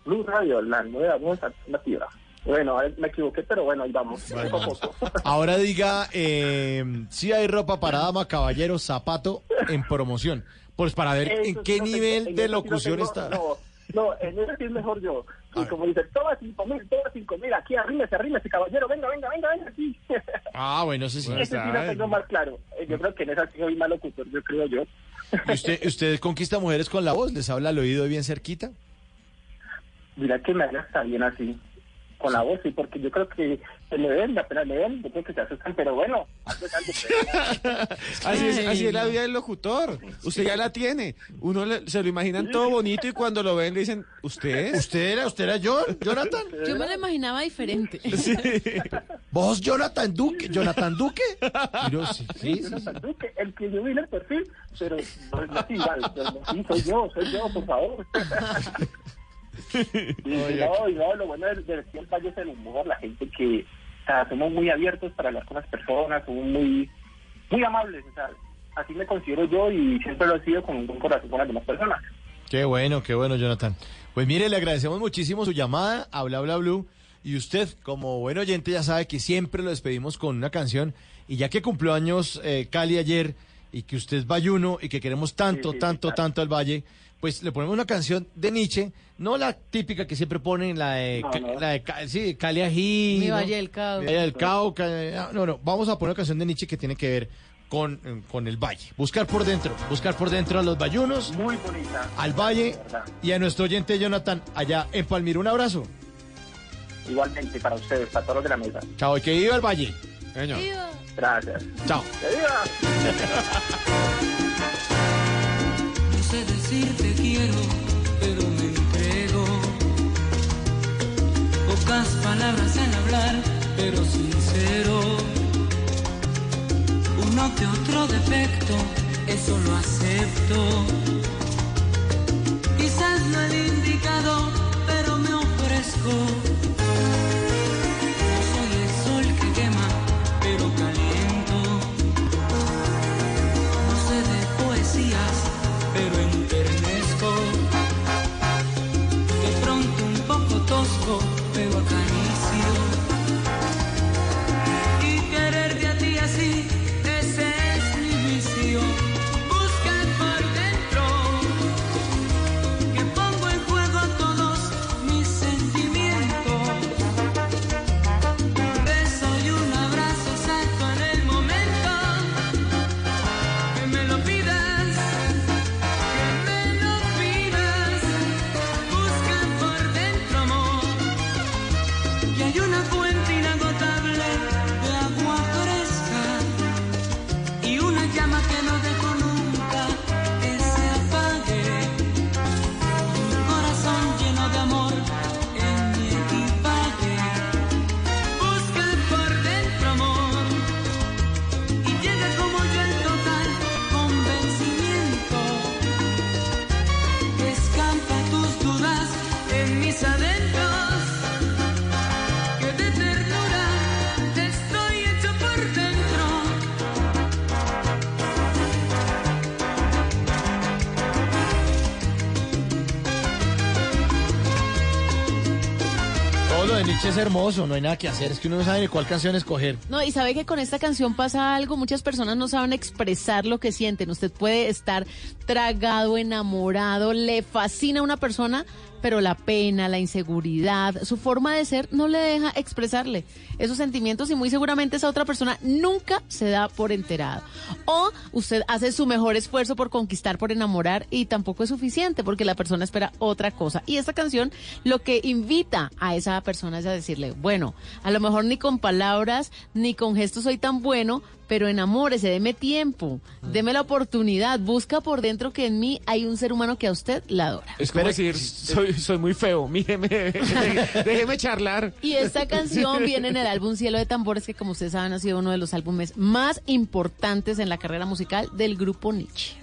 Blue Radio, la nueva voz alternativa. Bueno, ahora me equivoqué, pero bueno, ahí vamos. Bueno, poco a vamos. poco. Ahora diga, eh, si hay ropa para dama, caballero, zapato en promoción. Pues para ver en Eso sí qué no tengo- nivel en de eso sí no locución tengo- está. No, no, en eso sí es mejor yo. Y como dice, toma cinco mil, toma cinco mil, aquí arrímese, arrímese, caballero, venga, venga, venga, venga, aquí. Ah, bueno, eso sí. Ese sí lo tengo más claro. Eh, Yo creo que en esa sí soy mal locutor, yo creo yo. ¿Y usted, usted conquista mujeres con la voz? ¿Les habla al oído bien cerquita? Mira que me haga estar bien así, con la voz, sí, porque yo creo que se me ven, apenas me ven, yo creo que se asustan, pero bueno, algo. Así es, así es la vida del locutor. Usted ya la tiene. Uno le- se lo imaginan todo bonito y cuando lo ven le dicen, ¿usted? ¿Usted era, usted era John, Jonathan? Yo me lo imaginaba diferente. ¿Vos, Jonathan Duque? ¿Jonathan Duque? Yo, sí, sí, sí, sí. Jonathan Duque, el que yo vi en el perfil, pero no es igual, pero sí, soy yo, soy yo, por favor. y no, y no, lo bueno del, del Ciel Valle es el humor, la gente que, o sea, somos muy abiertos para hablar con las personas, somos muy, muy amables, o sea, así me considero yo y siempre lo he sido con un buen corazón con las demás personas. Qué bueno, qué bueno, Jonathan. Pues mire, le agradecemos muchísimo su llamada a Bla Bla Blue. Y usted, como buen oyente, ya sabe que siempre lo despedimos con una canción. Y ya que cumplió años eh, Cali ayer, y que usted es bayuno, y que queremos tanto, Sí, sí, tanto, claro. tanto al Valle, pues le ponemos una canción de Nietzsche, no la típica que siempre ponen, la de, No, Ca- no. La de sí, Cali Ají, Mi ¿no? Valle del Cauca. Mi Valle del Cauca. eh, No, no, vamos a poner una canción de Nietzsche que tiene que ver con, con el Valle. Buscar por dentro, buscar por dentro a los bayunos, Muy bonita. al Valle y a nuestro oyente Jonathan allá en Palmira. Un abrazo. Igualmente para ustedes, para todos los de la mesa. Chao, y que viva el Valle. Gracias. Chao. ¡Que viva! No sé decirte quiero, pero me entrego. Pocas palabras al hablar, pero sincero. Uno que otro defecto, eso lo acepto. Quizás no el indicado, pero me ofrezco. No hay nada que hacer, es que uno no sabe cuál canción escoger. No, y sabe que con esta canción pasa algo, muchas personas no saben expresar lo que sienten. Usted puede estar tragado, enamorado, le fascina a una persona, pero la pena, la inseguridad, su forma de ser no le deja expresarle esos sentimientos y muy seguramente esa otra persona nunca se da por enterado. O usted hace su mejor esfuerzo por conquistar, por enamorar y tampoco es suficiente porque la persona espera otra cosa. Y esta canción lo que invita a esa persona es a decirle, bueno, a lo mejor ni con palabras ni con gestos soy tan bueno, pero enamórese, deme tiempo, deme la oportunidad, busca por dentro que en mí hay un ser humano que a usted la adora. Es como decir, soy, soy muy feo, míreme, déjeme charlar. Y esta canción viene en el álbum Cielo de Tambores, que como ustedes saben ha sido uno de los álbumes más importantes en la carrera musical del grupo Nietzsche.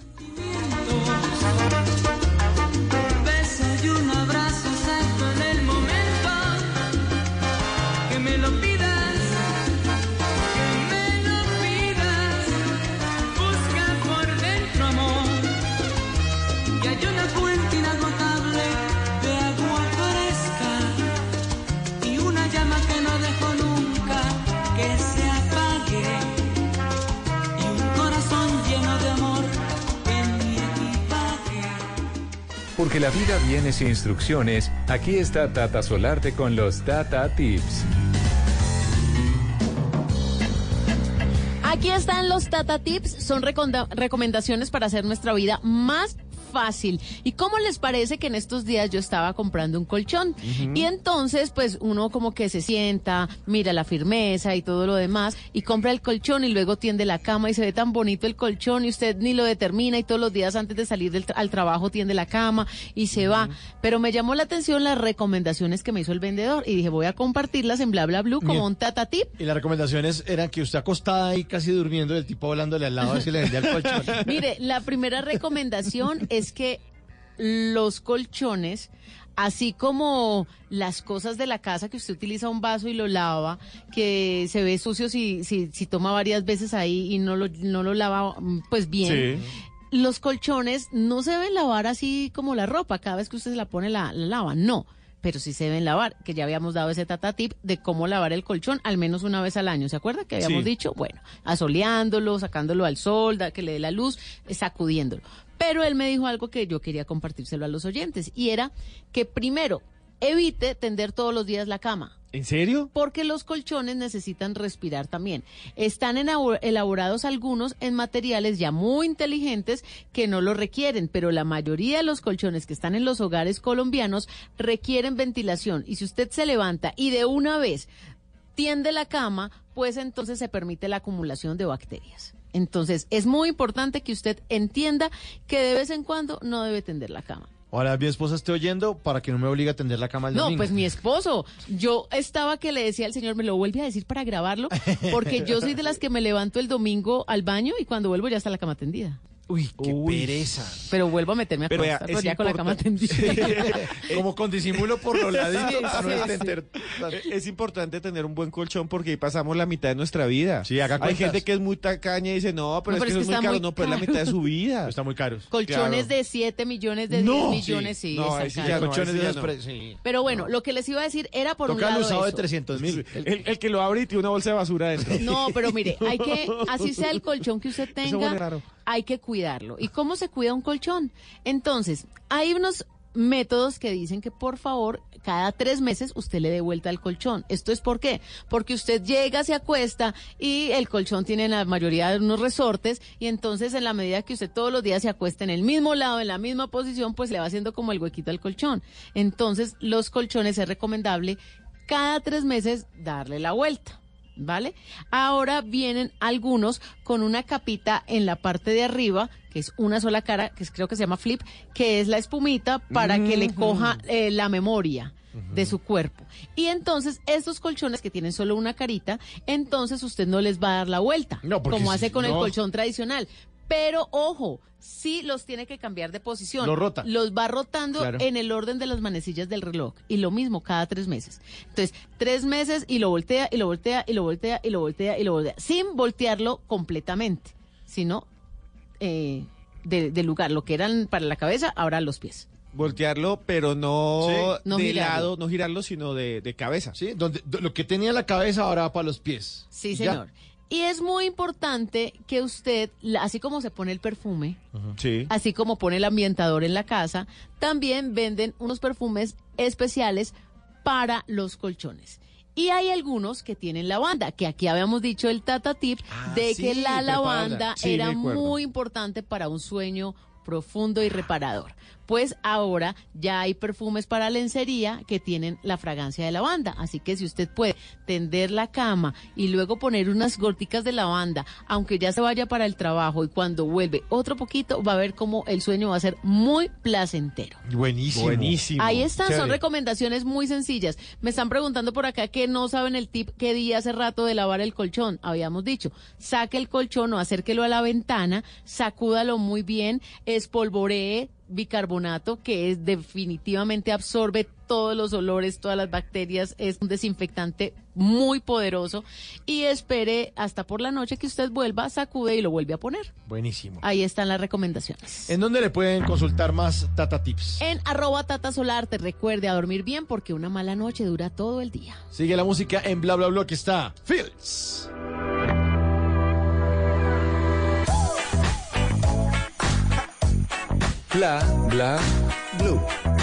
Porque la vida viene sin instrucciones, aquí está Tata Solarte con los Tata Tips. Aquí están los Tata Tips, son recomendaciones para hacer nuestra vida más fácil. ¿Y cómo les parece que en estos días yo estaba comprando un colchón? Y entonces, pues uno como que se sienta, mira la firmeza y todo lo demás, y compra el colchón y luego tiende la cama y se ve tan bonito el colchón y usted ni lo determina y todos los días antes de salir del al trabajo tiende la cama y se va. Pero me llamó la atención las recomendaciones que me hizo el vendedor y dije, voy a compartirlas en bla bla blue como Bien. un Tata Tip. Y las recomendaciones eran que usted acostada ahí casi durmiendo el tipo hablándole al lado a ver si le vendía el colchón. Mire, la primera recomendación es que los colchones, así como las cosas de la casa que usted utiliza un vaso y lo lava, que se ve sucio si, si, si toma varias veces ahí y no lo, no lo lava mm, pues bien. Los colchones no se deben lavar así como la ropa, cada vez que usted se la pone la, la lava, no. Pero sí se deben lavar, que ya habíamos dado ese tata tip de cómo lavar el colchón al menos una vez al año. ¿Se acuerda que habíamos Sí. dicho? Bueno, asoleándolo, sacándolo al sol, da- que le dé la luz, eh, sacudiéndolo. Pero él me dijo algo que yo quería compartírselo a los oyentes y era que primero evite tender todos los días la cama. ¿En serio? Porque los colchones necesitan respirar también. Están elaborados algunos en materiales ya muy inteligentes que no lo requieren, pero la mayoría de los colchones que están en los hogares colombianos requieren ventilación. Y si usted se levanta y de una vez tiende la cama, pues entonces se permite la acumulación de bacterias. Entonces es muy importante que usted entienda que de vez en cuando no debe tender la cama. Ahora mi esposa esté oyendo para que no me obligue a tender la cama el No, domingo. pues mi esposo. Yo estaba que le decía al señor, me lo vuelve a decir para grabarlo, porque yo soy de las que me levanto el domingo al baño y cuando vuelvo ya está la cama tendida. Uy, qué pereza. Pero vuelvo a meterme a Pero vea, acostar, pero es ya con la cama tendida. Como con disimulo por los laditos. Sí, para no sí, entender- Eh, Es importante tener un buen colchón porque ahí pasamos la mitad de nuestra vida. Sí, haga Hay cuentas. gente que es muy tacaña y dice, no, pero No, es pero que es que es muy está caro. muy No, pero es la caro. mitad de su vida. Están muy caros. Colchones Claro. de 7 millones, de No. 10 millones, sí, No, ya Colchones de ya sí. Pero bueno, lo que les iba a decir era por un Toca el lado usado de eso. 300 mil. El, que lo abre y tiene una bolsa de basura dentro. No, pero mire, hay que, así sea el colchón que usted tenga. Hay que cuidarlo. ¿Y cómo se cuida un colchón? Entonces, hay unos métodos que dicen que por favor cada tres meses usted le dé vuelta al colchón. ¿Esto es por qué? Porque usted llega, se acuesta y el colchón tiene en la mayoría de unos resortes y entonces en la medida que usted todos los días se acuesta en el mismo lado, en la misma posición, pues le va haciendo como el huequito al colchón. Entonces los colchones es recomendable cada tres meses darle la vuelta. ¿Vale? Ahora vienen algunos con una capita en la parte de arriba, que es una sola cara, que es- creo que se llama flip, que es la espumita para que le coja eh, la memoria de su cuerpo. Y entonces estos colchones que tienen solo una carita, entonces usted no les va a dar la vuelta, No, como hace con el colchón tradicional. Pero ojo, sí los tiene que cambiar de posición. Lo rota. Los va rotando Claro. en el orden de las manecillas del reloj. Y lo mismo cada tres meses. Entonces, tres meses y lo voltea, y lo voltea, y lo voltea, y lo voltea, y lo voltea. Sin voltearlo completamente, sino eh, de, de lugar. Lo que eran para la cabeza, ahora los pies. Voltearlo, pero no, Sí. No de girarlo. lado, no girarlo, sino de, de cabeza. Sí, donde do- lo que tenía en la cabeza ahora va para los pies. Sí, Ya. Y es muy importante que usted, así como se pone el perfume, Sí. así como pone el ambientador en la casa, también venden unos perfumes especiales para los colchones. Y hay algunos que tienen lavanda, que aquí habíamos dicho el Tata Tip de sí, que la lavanda Sí, era muy importante para un sueño profundo y reparador. Pues ahora ya hay perfumes para lencería que tienen la fragancia de lavanda. Así que si usted puede tender la cama y luego poner unas goticas de lavanda, aunque ya se vaya para el trabajo y cuando vuelve otro poquito, va a ver cómo el sueño va a ser muy placentero. Buenísimo. Buenísimo. Ahí están, son recomendaciones muy sencillas. Me están preguntando por acá que no saben el tip que di hace rato de lavar el colchón. Habíamos dicho, saque el colchón o acérquelo a la ventana, sacúdalo muy bien, espolvoree bicarbonato que es definitivamente absorbe todos los olores, todas las bacterias, es un desinfectante muy poderoso y espere hasta por la noche que usted vuelva, sacude y lo vuelve a poner. Buenísimo. Ahí están las recomendaciones. ¿En dónde le pueden consultar más Tata Tips? En arroba Tata Solar, te recuerde a dormir bien porque una mala noche dura todo el día. Sigue la música en bla bla bla que está Fields. Bla bla blue.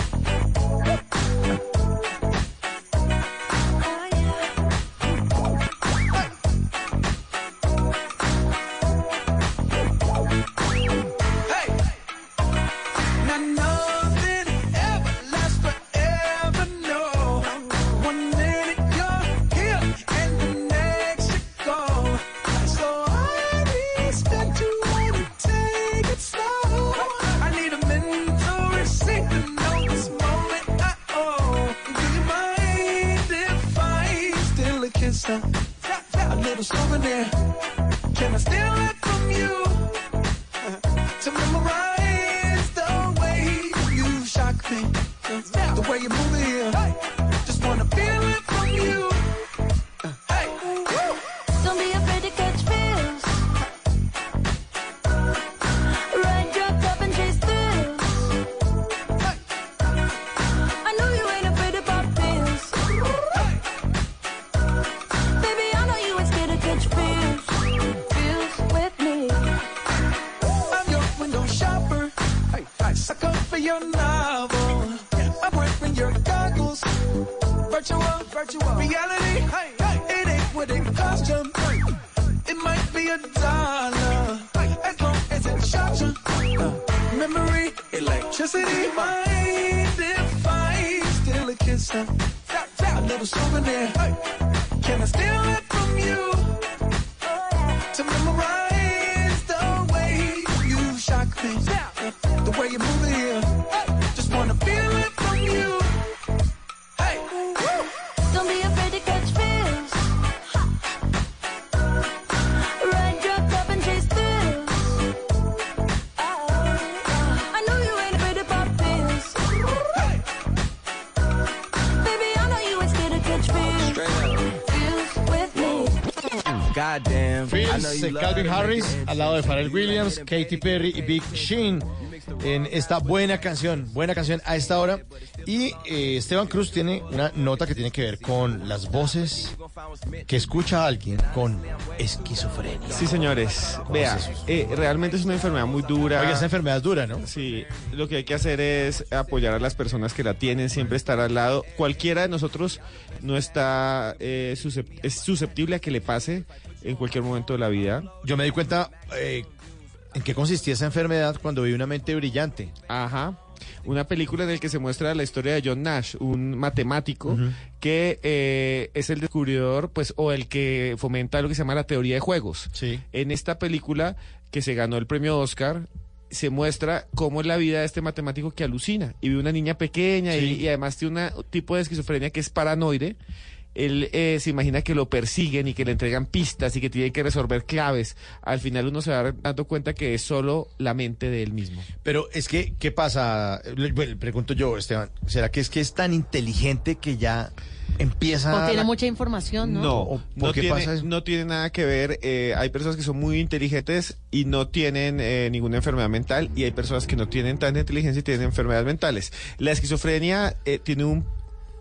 Steal a little souvenir. Can I steal it from you? to memorize the way you shock me, the way you move here. Calvin Harris, al lado de Pharrell Williams, Katy Perry y Big Sheen en esta buena canción, buena canción a esta hora. Y eh, Esteban Cruz tiene una nota que tiene que ver con las voces que escucha a alguien con esquizofrenia. Sí, señores. ¿Cómo Vea, es eh, realmente es una enfermedad muy dura. Oiga, esa enfermedad es dura, ¿no? Sí, lo que hay que hacer es apoyar a las personas que la tienen, siempre estar al lado. Cualquiera de nosotros no está eh, es susceptible a que le pase en cualquier momento de la vida. Yo me di cuenta eh, en qué consistía esa enfermedad cuando vi una mente brillante. Ajá. Una película en la que se muestra la historia de John Nash, un matemático que eh, es el descubridor, pues, o el que fomenta lo que se llama la teoría de juegos. Sí. En esta película que se ganó el premio Oscar, se muestra cómo es la vida de este matemático que alucina y ve una niña pequeña y, y además tiene un tipo de esquizofrenia que es paranoide él eh, se imagina que lo persiguen y que le entregan pistas y que tiene que resolver claves. Al final uno se va dando cuenta que es solo la mente de él mismo. Pero es que, ¿qué pasa? Le- bueno, pregunto yo, Esteban, ¿será que es que es tan inteligente que ya empieza O tiene la- mucha información, ¿no? No, ¿por no qué tiene, pasa eso? no tiene nada que ver. eh, hay personas que son muy inteligentes y no tienen eh, ninguna enfermedad mental y hay personas que no tienen tanta inteligencia y tienen enfermedades mentales. La esquizofrenia eh, tiene un-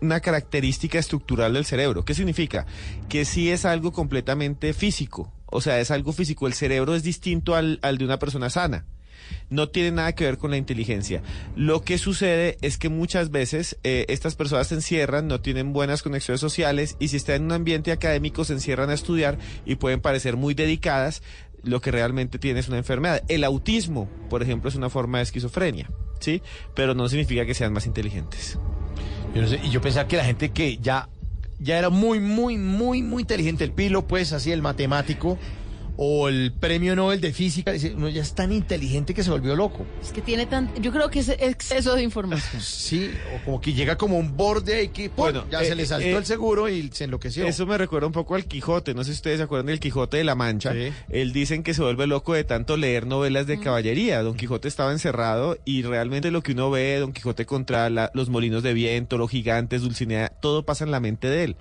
una característica estructural del cerebro. ¿Qué significa? Que sí es algo completamente físico. O sea, es algo físico. El cerebro es distinto al, al de una persona sana no tiene nada que ver con la inteligencia. Lo que sucede es que muchas veces eh, estas personas se encierran, no tienen buenas conexiones sociales y si están en un ambiente académico se encierran a estudiar y pueden parecer muy dedicadas. Lo que realmente tiene es una enfermedad. El autismo, por ejemplo, es una forma de esquizofrenia, ¿sí? Pero no significa que sean más inteligentes. Yo y yo pensaba que la gente que ya, ya era muy, muy, muy, muy inteligente, el pilo, pues, así el matemático, o el premio Nobel de física, dice, uno ya es tan inteligente que se volvió loco. Es que tiene tan... Yo creo que es exceso de información. Sí, o como que llega como un borde ahí que, bueno, Bueno, ya eh, se le saltó eh, el seguro y se enloqueció. Eso me recuerda un poco al Quijote. No sé si ustedes se acuerdan del Quijote de la Mancha. Él dicen que se vuelve loco de tanto leer novelas de caballería. Don Quijote estaba encerrado y realmente lo que uno ve, Don Quijote contra la- los molinos de viento, los gigantes, Dulcinea, todo pasa en la mente de él.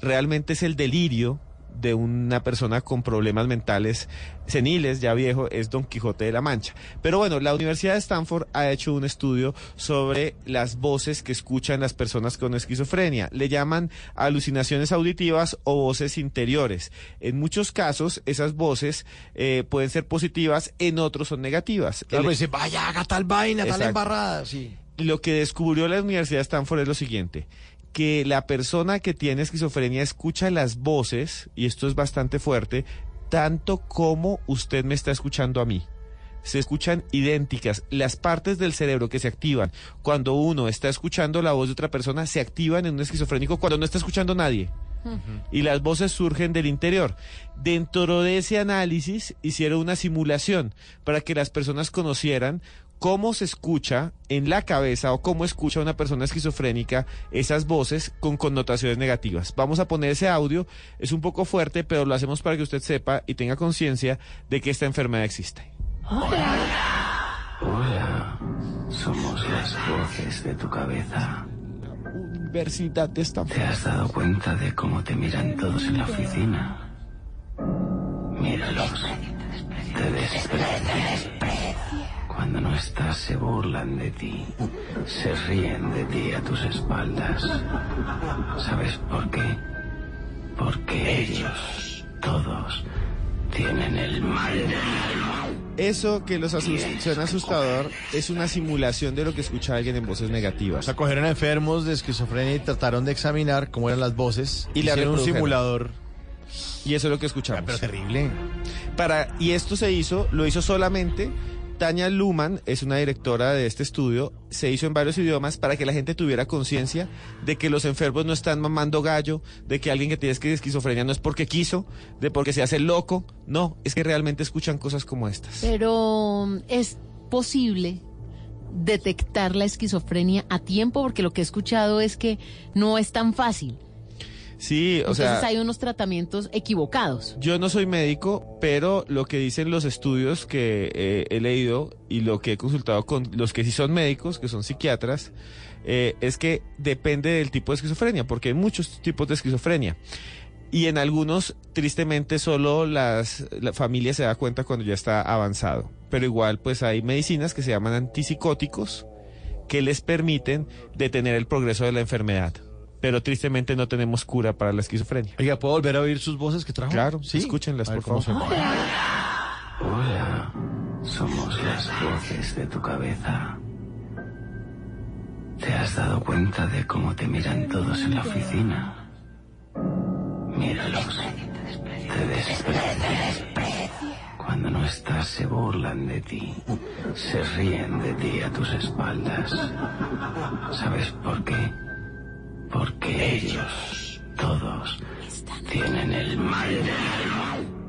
Realmente es el delirio de una persona con problemas mentales seniles, ya viejo, es Don Quijote de la Mancha. Pero bueno, la Universidad de Stanford ha hecho un estudio sobre las voces que escuchan las personas con esquizofrenia. Le llaman alucinaciones auditivas o voces interiores. En muchos casos, esas voces eh, pueden ser positivas, en otros son negativas. Claro, El- dice, vaya, haga tal vaina, tal embarrada, sí. lo que descubrió la Universidad de Stanford es lo siguiente, que la persona que tiene esquizofrenia escucha las voces, y esto es bastante fuerte, tanto como usted me está escuchando a mí. Se escuchan idénticas. Las partes del cerebro que se activan cuando uno está escuchando la voz de otra persona se activan en un esquizofrénico cuando no está escuchando a nadie y las voces surgen del interior. Dentro de ese análisis hicieron una simulación para que las personas conocieran cómo se escucha en la cabeza o cómo escucha una persona esquizofrénica esas voces con connotaciones negativas. Vamos a poner ese audio, es un poco fuerte, pero lo hacemos para que usted sepa y tenga conciencia de que esta enfermedad existe. Hola, somos las voces de tu cabeza. Universidad de Stanford. ¿Te has dado cuenta de cómo te miran todos en la oficina? Míralos. Te desprecian. Cuando no estás se burlan de ti. Se ríen de ti a tus espaldas. ¿Sabes por qué? Porque ellos, todos, tienen el mal del mal. Eso que los asus- suena asustador es una simulación de lo que escucha alguien en voces negativas. O sea, cogieron a enfermos de esquizofrenia y trataron de examinar cómo eran las voces. Y la hicieron un simulador. Y eso es lo que escuchamos. Pero terrible. Para, y esto se hizo, lo hizo solamente Tania Luman, es una directora de este estudio, se hizo en varios idiomas para que la gente tuviera conciencia de que los enfermos no están mamando gallo, de que alguien que tiene esqui- esquizofrenia no es porque quiso, de porque se hace loco, no, es que realmente escuchan cosas como estas. Pero es posible detectar la esquizofrenia a tiempo porque lo que he escuchado es que no es tan fácil. Sí, o Entonces sea... hay unos tratamientos equivocados. Yo no soy médico, pero lo que dicen los estudios que eh, he leído y lo que he consultado con los que sí son médicos, que son psiquiatras, eh, es que depende del tipo de esquizofrenia, porque hay muchos tipos de esquizofrenia. Y en algunos, tristemente, solo las, la familia se da cuenta cuando ya está avanzado. Pero igual, pues hay medicinas que se llaman antipsicóticos que les permiten detener el progreso de la enfermedad. Pero tristemente no tenemos cura para la esquizofrenia. Oiga, ¿puedo volver a oír sus voces que trajo? Claro, sí. escúchenlas, por favor. suena. Hola, somos las voces de tu cabeza. ¿Te has dado cuenta de cómo te miran todos en la oficina? Míralos. Te desprecian. Cuando no estás se burlan de ti. Se ríen de ti a tus espaldas. ¿Sabes por qué? Porque ellos, todos, tienen el mal del mal.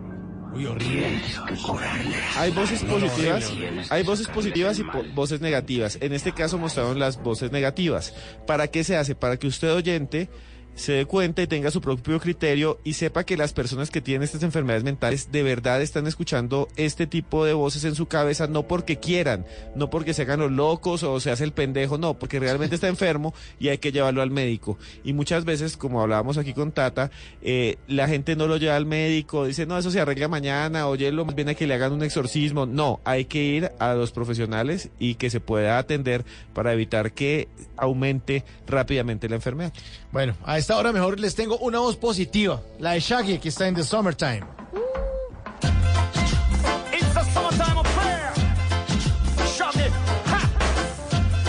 Tienes que curarles. Hay voces positivas, horrible. hay voces positivas y voces negativas. En este caso mostraron las voces negativas. ¿Para qué se hace? Para que usted oyente se dé cuenta y tenga su propio criterio y sepa que las personas que tienen estas enfermedades mentales de verdad están escuchando este tipo de voces en su cabeza, no porque quieran, no porque se hagan los locos o se hace el pendejo, no, porque realmente está enfermo y hay que llevarlo al médico. Y muchas veces, como hablábamos aquí con Tata, eh, la gente no lo lleva al médico, dice, no, eso se arregla mañana, oye, lo más bien a que le hagan un exorcismo. No, hay que ir a los profesionales y que se pueda atender para evitar que aumente rápidamente la enfermedad. Bueno, a esta hora mejor les tengo una voz positiva, la de Shaggy, que está en The Summertime. Shove it. Ha!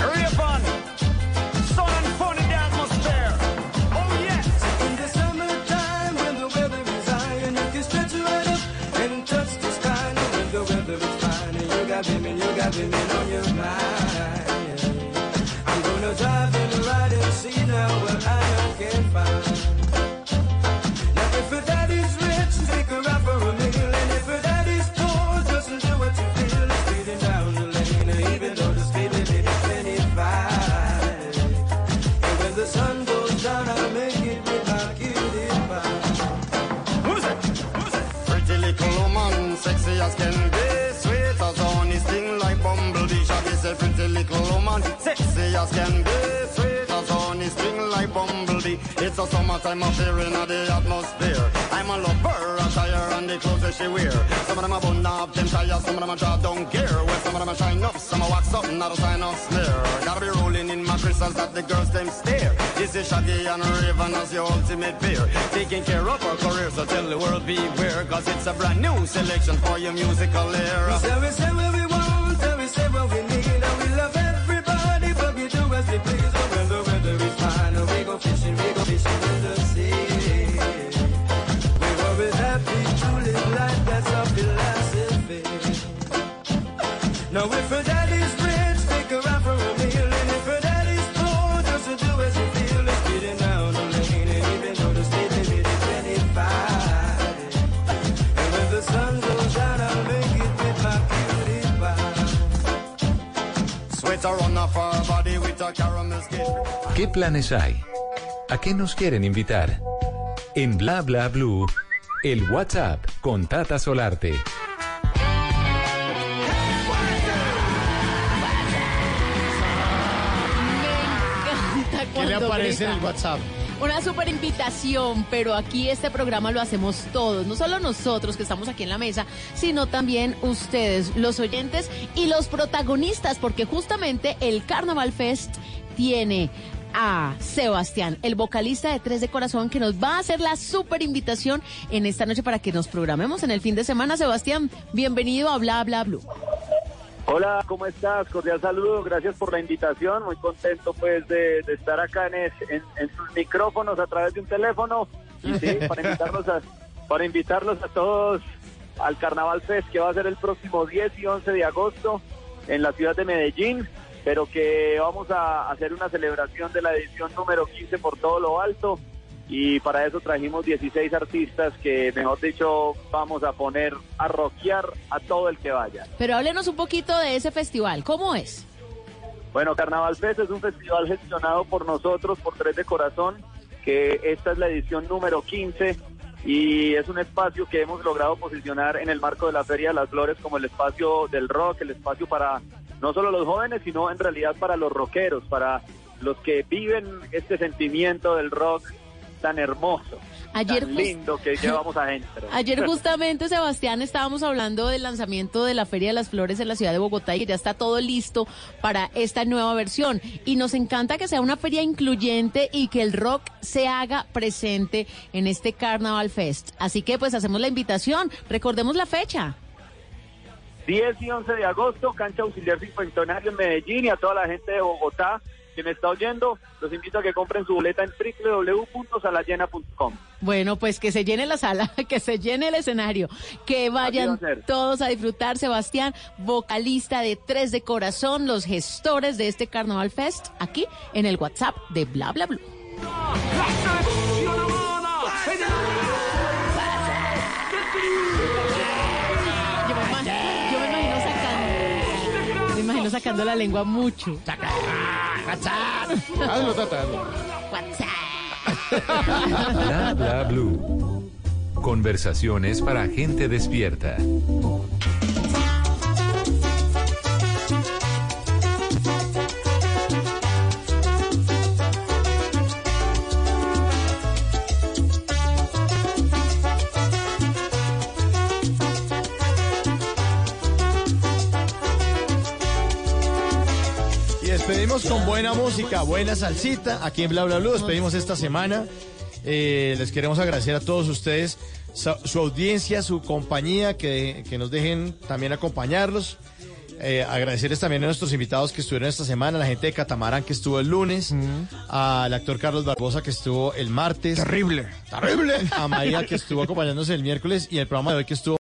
Rave on. As can be, sweet as honey, sting like bumblebee. Shaggy said, pretty little woman, sexy as can be, sweet as honey, sting like bumblebee. It's a summertime affair in the atmosphere. I'm a lover, the clothes that she wear. Some of them are bun up, them tires, some of them are down gear. Well, some of them are shine up, some are wax up, not a sign of smear. Gotta be rolling in my crystals that the girls them stare. This is Shaggy and Raven as your ultimate peer. Taking care of our career, so tell the world beware. Cause it's a brand new selection for your musical We era. say we say what we want, and we say what we need, and we love everybody, but we do as we please. ¿Qué planes hay? ¿A qué nos quieren invitar? En Bla Bla Blue, el WhatsApp con Tata Solarte. encanta ¿Qué le aparece en el WhatsApp? Una super invitación, pero aquí este programa lo hacemos todos, no solo nosotros que estamos aquí en la mesa, sino también ustedes, los oyentes y los protagonistas, porque justamente el Carnaval Fest tiene a Sebastián, el vocalista de Tres de Corazón, que nos va a hacer la super invitación en esta noche para que nos programemos en el fin de semana. Sebastián, bienvenido a Bla Bla Blue. Hola, ¿cómo estás? Cordial saludo, gracias por la invitación, muy contento pues de, de estar acá en, es- en, en sus micrófonos a través de un teléfono y sí, para invitarlos a, para invitarlos a todos al Carnaval Fest que va a ser el próximo 10 y 11 de agosto en la ciudad de Medellín, pero que vamos a hacer una celebración de la edición número 15 por todo lo alto y para eso trajimos 16 artistas que, mejor dicho, vamos a poner a rockear a todo el que vaya. Pero háblenos un poquito de ese festival, ¿cómo es? Bueno, Carnaval Fest es un festival gestionado por nosotros, por Tres de Corazón, que esta es la edición número 15 y es un espacio que hemos logrado posicionar en el marco de la Feria de las Flores como el espacio del rock, el espacio para no solo los jóvenes, sino en realidad para los rockeros, para los que viven este sentimiento del rock tan hermoso, Ayer tan lindo que llevamos adentro. Ayer justamente, Sebastián, estábamos hablando del lanzamiento de la Feria de las Flores en la ciudad de Bogotá y que ya está todo listo para esta nueva versión. Y nos encanta que sea una feria incluyente y que el rock se haga presente en este Carnaval Fest. Así que pues hacemos la invitación. Recordemos la fecha. 10 y 11 de agosto, cancha auxiliar cincuentenario en Medellín y a toda la gente de Bogotá que me está oyendo, los invito a que compren su boleta en www.salayena.com. Bueno, pues que se llene la sala, que se llene el escenario, que vayan a todos a disfrutar. Sebastián, vocalista de Tres de Corazón, los gestores de este Carnaval Fest, aquí en el WhatsApp de Bla Bla Blue. Sacando, la lengua mucho. Hazlo, Tata, hazlo. Bla bla blue. Conversaciones para gente despierta. Con buena música, buena salsita. Aquí en Bla Bla Blue despedimos esta semana. Eh, les queremos agradecer a todos ustedes su audiencia, su compañía, que, que nos dejen también acompañarlos. Eh, agradecerles también a nuestros invitados que estuvieron esta semana, a la gente de Catamarán que estuvo el lunes, al actor Carlos Barbosa que estuvo el martes. Terrible. Terrible. A María que estuvo acompañándose el miércoles y el programa de hoy que estuvo